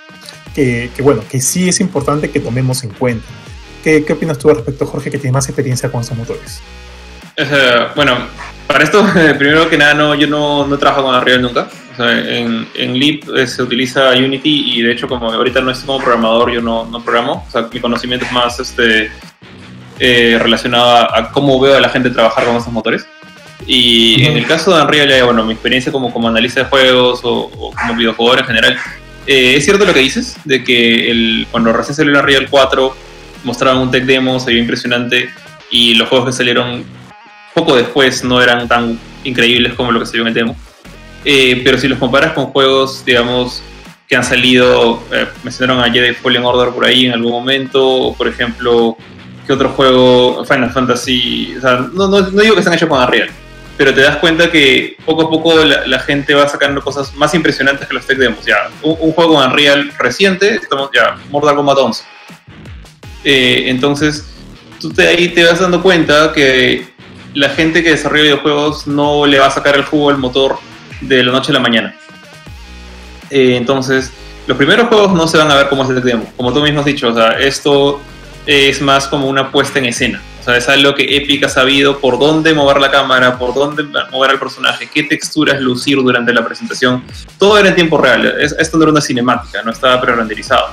que, que bueno que sí es importante que tomemos en cuenta ¿Qué, ¿Qué opinas tú al respecto, Jorge, que tiene más experiencia con estos motores? Sea, bueno, para esto, primero que nada, no, yo no, no trabajo con Unreal nunca. O sea, en, en Leap eh, se utiliza Unity y de hecho, como ahorita no estoy como programador, yo no, no programo. O sea, mi conocimiento es más este, eh, relacionado a, a cómo veo a la gente trabajar con estos motores. Y en el caso de Unreal, ya, bueno, mi experiencia como, como analista de juegos o, o como videojugador en general, Eh, es cierto lo que dices, de que el, cuando recién salió la Real 4 mostraban un tech demo, se vio impresionante, y los juegos que salieron poco después no eran tan increíbles como lo que salió en el demo. Eh, pero si los comparas con juegos, digamos, que han salido, eh, mencionaron a Jedi Fallen Order por ahí en algún momento, o por ejemplo, que otro juego, Final Fantasy, o sea, no, no, no digo que están hechos con Unreal, pero te das cuenta que poco a poco la, gente va sacando cosas más impresionantes que los tech demos. Ya, un, un juego con Unreal reciente, estamos ya, Mortal Kombat 11. Eh, entonces, tú te, ahí te vas dando cuenta que la gente que desarrolla videojuegos no le va a sacar el jugo al motor de la noche a la mañana. Eh, entonces, los primeros juegos no se van a ver como es el demo. Como tú mismo has dicho, o sea, esto es más como una puesta en escena. O sea, es algo que Epic ha sabido por dónde mover la cámara, por dónde mover al personaje, qué texturas lucir durante la presentación. Todo era en tiempo real. Es- Esto no era una cinemática, no estaba pre-renderizado.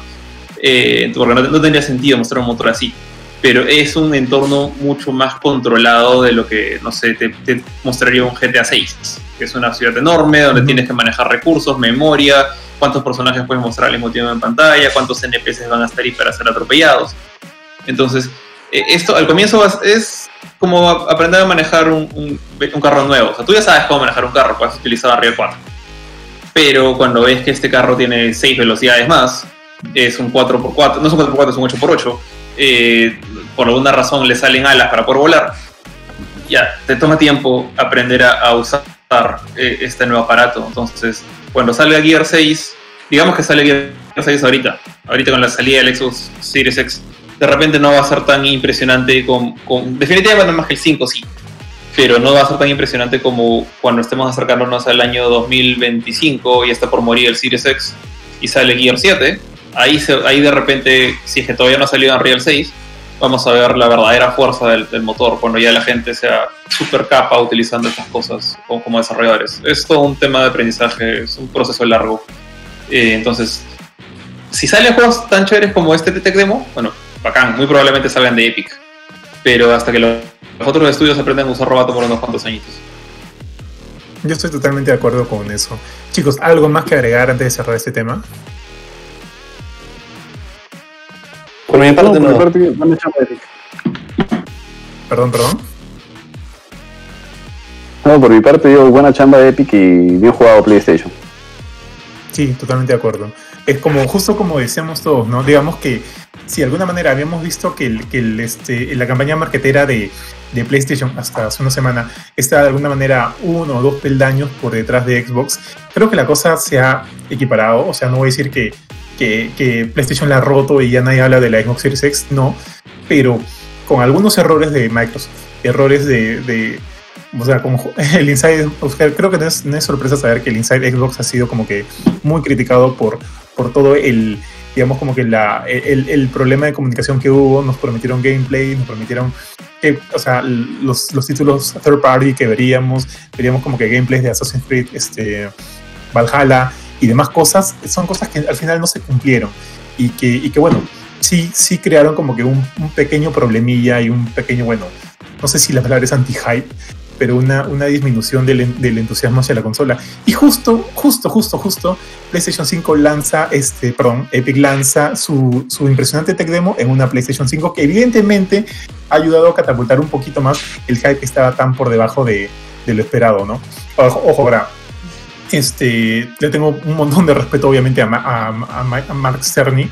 Eh, porque no, no tendría sentido mostrar un motor así. Pero es un entorno mucho más controlado de lo que, no sé, te, te mostraría un GTA 6, que es una ciudad enorme donde tienes que manejar recursos, memoria, cuántos personajes puedes mostrar al mismo tiempo en pantalla, cuántos NPCs van a estar ahí para ser atropellados. Entonces, eh, esto al comienzo es como aprender a manejar un, un- un carro nuevo. O sea, tú ya sabes cómo manejar un carro, puedes utilizar Unreal 4. Pero cuando ves que este carro tiene 6 velocidades más, es un 4x4, no es un 4x4, es un 8x8, eh, por alguna razón le salen alas para poder volar, ya, te toma tiempo aprender a, a usar eh, este nuevo aparato. Entonces, cuando salga Gear 6, digamos que sale Gear 6 ahorita, ahorita con la salida del Xbox Series X, de repente no va a ser tan impresionante con, con definitivamente más que el 5 sí, pero no va a ser tan impresionante como cuando estemos acercándonos al año 2025 y está por morir el Series X y sale Gear 7, ahí, ahí de repente, si es que todavía no ha salido Unreal 6, vamos a ver la verdadera fuerza del, motor cuando ya la gente sea super capa utilizando estas cosas como, como desarrolladores. Es todo un tema de aprendizaje, es un proceso largo. Eh, entonces, si salen juegos tan chéveres como este Tech Demo, bueno, bacán, muy probablemente salgan de Epic. Pero hasta que los, los otros estudios aprendan a usar Roboto por unos cuantos añitos. Yo estoy totalmente de acuerdo con eso. Chicos, ¿algo más que agregar antes de cerrar este tema? Por mi No, parte, por mi no. parte, buena chamba de Epic. Perdón, perdón. No, por mi parte, digo, buena chamba de Epic y bien jugado PlayStation. Sí, totalmente de acuerdo. Es como, justo como decíamos todos, ¿no? Digamos que si de alguna manera habíamos visto que, el, que el, este, la campaña marketera de, de PlayStation hasta hace una semana está de alguna manera uno o dos peldaños por detrás de Xbox, creo que la cosa se ha equiparado. O sea, no voy a decir que, que, que PlayStation la ha roto y ya nadie habla de la Xbox Series X, no, pero con algunos errores de Microsoft, errores de, de o sea, como el Inside, creo que no es, no es sorpresa saber que el Inside Xbox ha sido como que muy criticado por, por todo el, digamos, como que la, el, el problema de comunicación que hubo. Nos prometieron gameplay, nos prometieron, que, o sea, los, los títulos third party que veríamos, veríamos como que gameplays de Assassin's Creed, este, Valhalla y demás cosas, son cosas que al final no se cumplieron. Y que, y que bueno, sí, sí crearon como que un, un pequeño problemilla y un pequeño, bueno, no sé si la palabra es anti-hype, pero una, una disminución del, del, entusiasmo hacia la consola. Y justo, justo, justo, justo, PlayStation 5 lanza, este, perdón, Epic lanza su, su impresionante tech demo en una PlayStation 5 que evidentemente ha ayudado a catapultar un poquito más el hype que estaba tan por debajo de, de lo esperado, ¿no? Ojo, ojo este, le tengo un montón de respeto obviamente a, a, a, a Mark Cerny,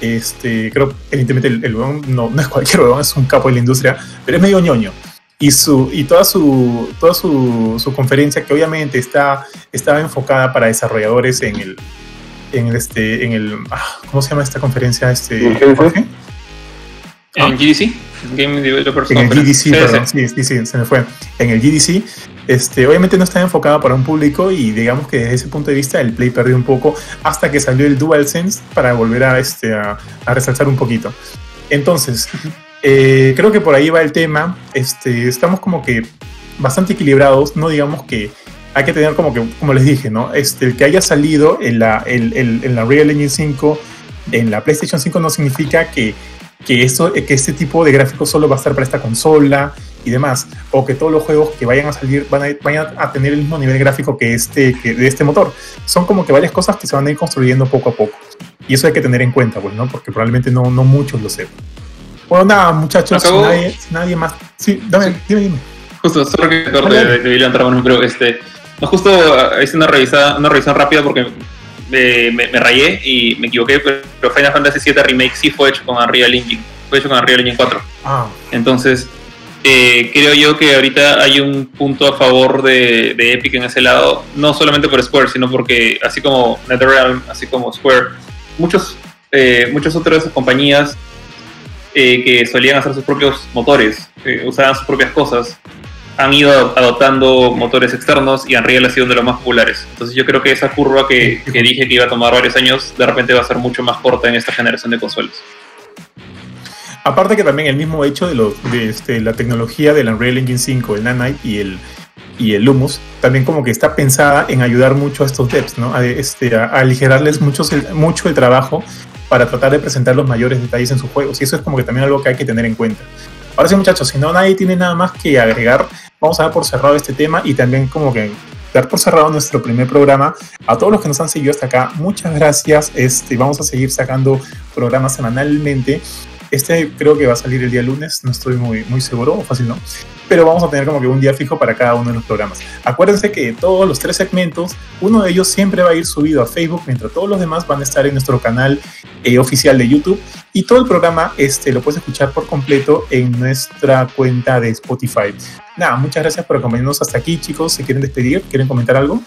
este, creo evidentemente el, el weón no, no es cualquier weón, es un capo de la industria, pero es medio ñoño. Y su y toda su toda su, su, conferencia que obviamente está estaba enfocada para desarrolladores en el en el este en el ah, cómo se llama esta conferencia este en GDC Game Developers en el GDC perdón, sí, sí, sí, se me fue en el GDC este, obviamente no está enfocada para un público y digamos que desde ese punto de vista el Play perdió un poco hasta que salió el DualSense para volver a, este, a, a resaltar un poquito. Entonces, eh, creo que por ahí va el tema. Este, estamos como que bastante equilibrados, no digamos que hay que tener como que, como les dije, ¿no? Este, el que haya salido en la, en la Real Engine 5, en la PlayStation 5 no significa que, que, esto, que este tipo de gráficos solo va a estar para esta consola y demás, o que todos los juegos que vayan a salir van a, vayan a tener el mismo nivel gráfico que este, que de este motor. Son como que varias cosas que se van a ir construyendo poco a poco. Y eso hay que tener en cuenta, pues, ¿no? Porque probablemente no, no muchos lo sepan. Bueno, nada, muchachos, si nadie, nadie, más. Sí, dame, dime, dime. Justo, solo que corte de, de levantar manos, pero este. No, justo ah, hice una, revisada, una revisión rápida porque me, me, rayé y me equivoqué, pero Final Fantasy VII Remake sí fue hecho con Unreal Engine. Fue hecho con Unreal Engine 4. Ah. Entonces, eh, creo yo que ahorita hay un punto a favor de, de, Epic en ese lado, no solamente por Square, sino porque así como NetherRealm, así como Square, muchos, eh, muchas otras compañías eh, que solían hacer sus propios motores, usaban sus propias cosas, han ido adoptando motores externos y Unreal ha sido uno de los más populares. Entonces yo creo que esa curva que, dije que iba a tomar varios años, de repente va a ser mucho más corta en esta generación de consolas. Aparte que también el mismo hecho de, lo, de este, la tecnología del Unreal Engine 5, el Nanite y el, y el Lumos, también como que está pensada en ayudar mucho a estos devs, ¿no? A, este, aligerarles mucho, mucho el trabajo para tratar de presentar los mayores detalles en sus juegos. Y eso es como que también algo que hay que tener en cuenta. Ahora sí, muchachos, si no nadie tiene nada más que agregar, vamos a dar por cerrado este tema y también como que dar por cerrado nuestro primer programa. A todos los que nos han seguido hasta acá, muchas gracias. Este, vamos a seguir sacando programas semanalmente. Este creo que va a salir el día lunes, no estoy muy, muy seguro, o fácil no. Pero vamos a tener como que un día fijo para cada uno de los programas. Acuérdense que todos los tres segmentos, uno de ellos siempre va a ir subido a Facebook, mientras todos los demás van a estar en nuestro canal eh, oficial de YouTube. Y todo el programa este, lo puedes escuchar por completo en nuestra cuenta de Spotify. Nada, muchas gracias por acompañarnos hasta aquí, chicos. ¿Se quieren despedir? ¿Quieren comentar algo?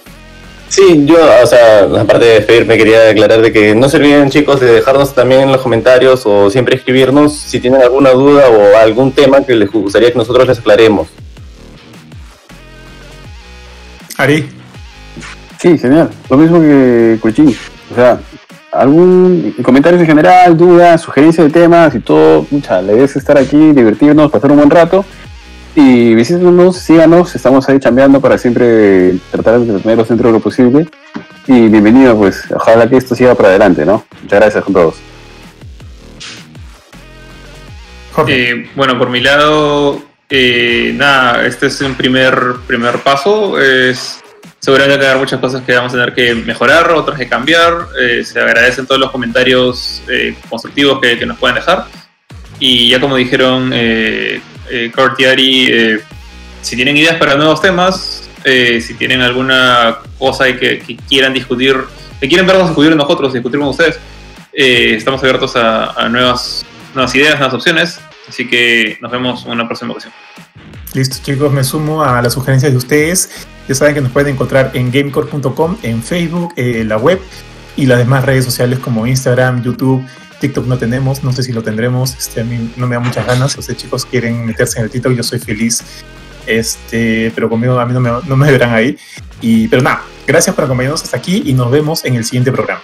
Sí, yo, o sea, aparte de despedirme, quería aclarar de que no se olviden, chicos, de dejarnos también en los comentarios o siempre escribirnos si tienen alguna duda o algún tema que les gustaría que nosotros les aclaremos. Ari. Sí, genial. Lo mismo que Cuchín. O sea, algún comentario en general, dudas, sugerencias de temas y todo. Mucha, la idea es estar aquí, divertirnos, pasar un buen rato. Y visítenos, síganos, estamos ahí chambeando para siempre tratar de tenerlos dentro de lo posible. Y bienvenido, pues, ojalá que esto siga para adelante, ¿no? Muchas gracias con todos. Eh, bueno, por mi lado, eh, nada, este es un primer, primer paso. Es, seguramente quedar muchas cosas que vamos a tener que mejorar, otras que cambiar. Eh, se agradecen todos los comentarios constructivos que, que, nos pueden dejar. Y ya como dijeron eh, eh, si tienen ideas para nuevos temas, eh, si tienen alguna cosa que, quieran discutir, que quieren vernos discutir nosotros, discutir con ustedes, eh, estamos abiertos a, nuevas, nuevas ideas, nuevas opciones. Así que nos vemos en una próxima ocasión. Listo, chicos, me sumo a las sugerencias de ustedes. Ya saben que nos pueden encontrar en gamecore.com, en Facebook, en la web y las demás redes sociales como Instagram, YouTube, TikTok no tenemos, no sé si lo tendremos, este, a mí no me da muchas ganas, ustedes chicos quieren meterse en el TikTok, yo soy feliz, este, pero conmigo a mí no me, no me verán ahí. Y, pero nada, gracias por acompañarnos hasta aquí y nos vemos en el siguiente programa.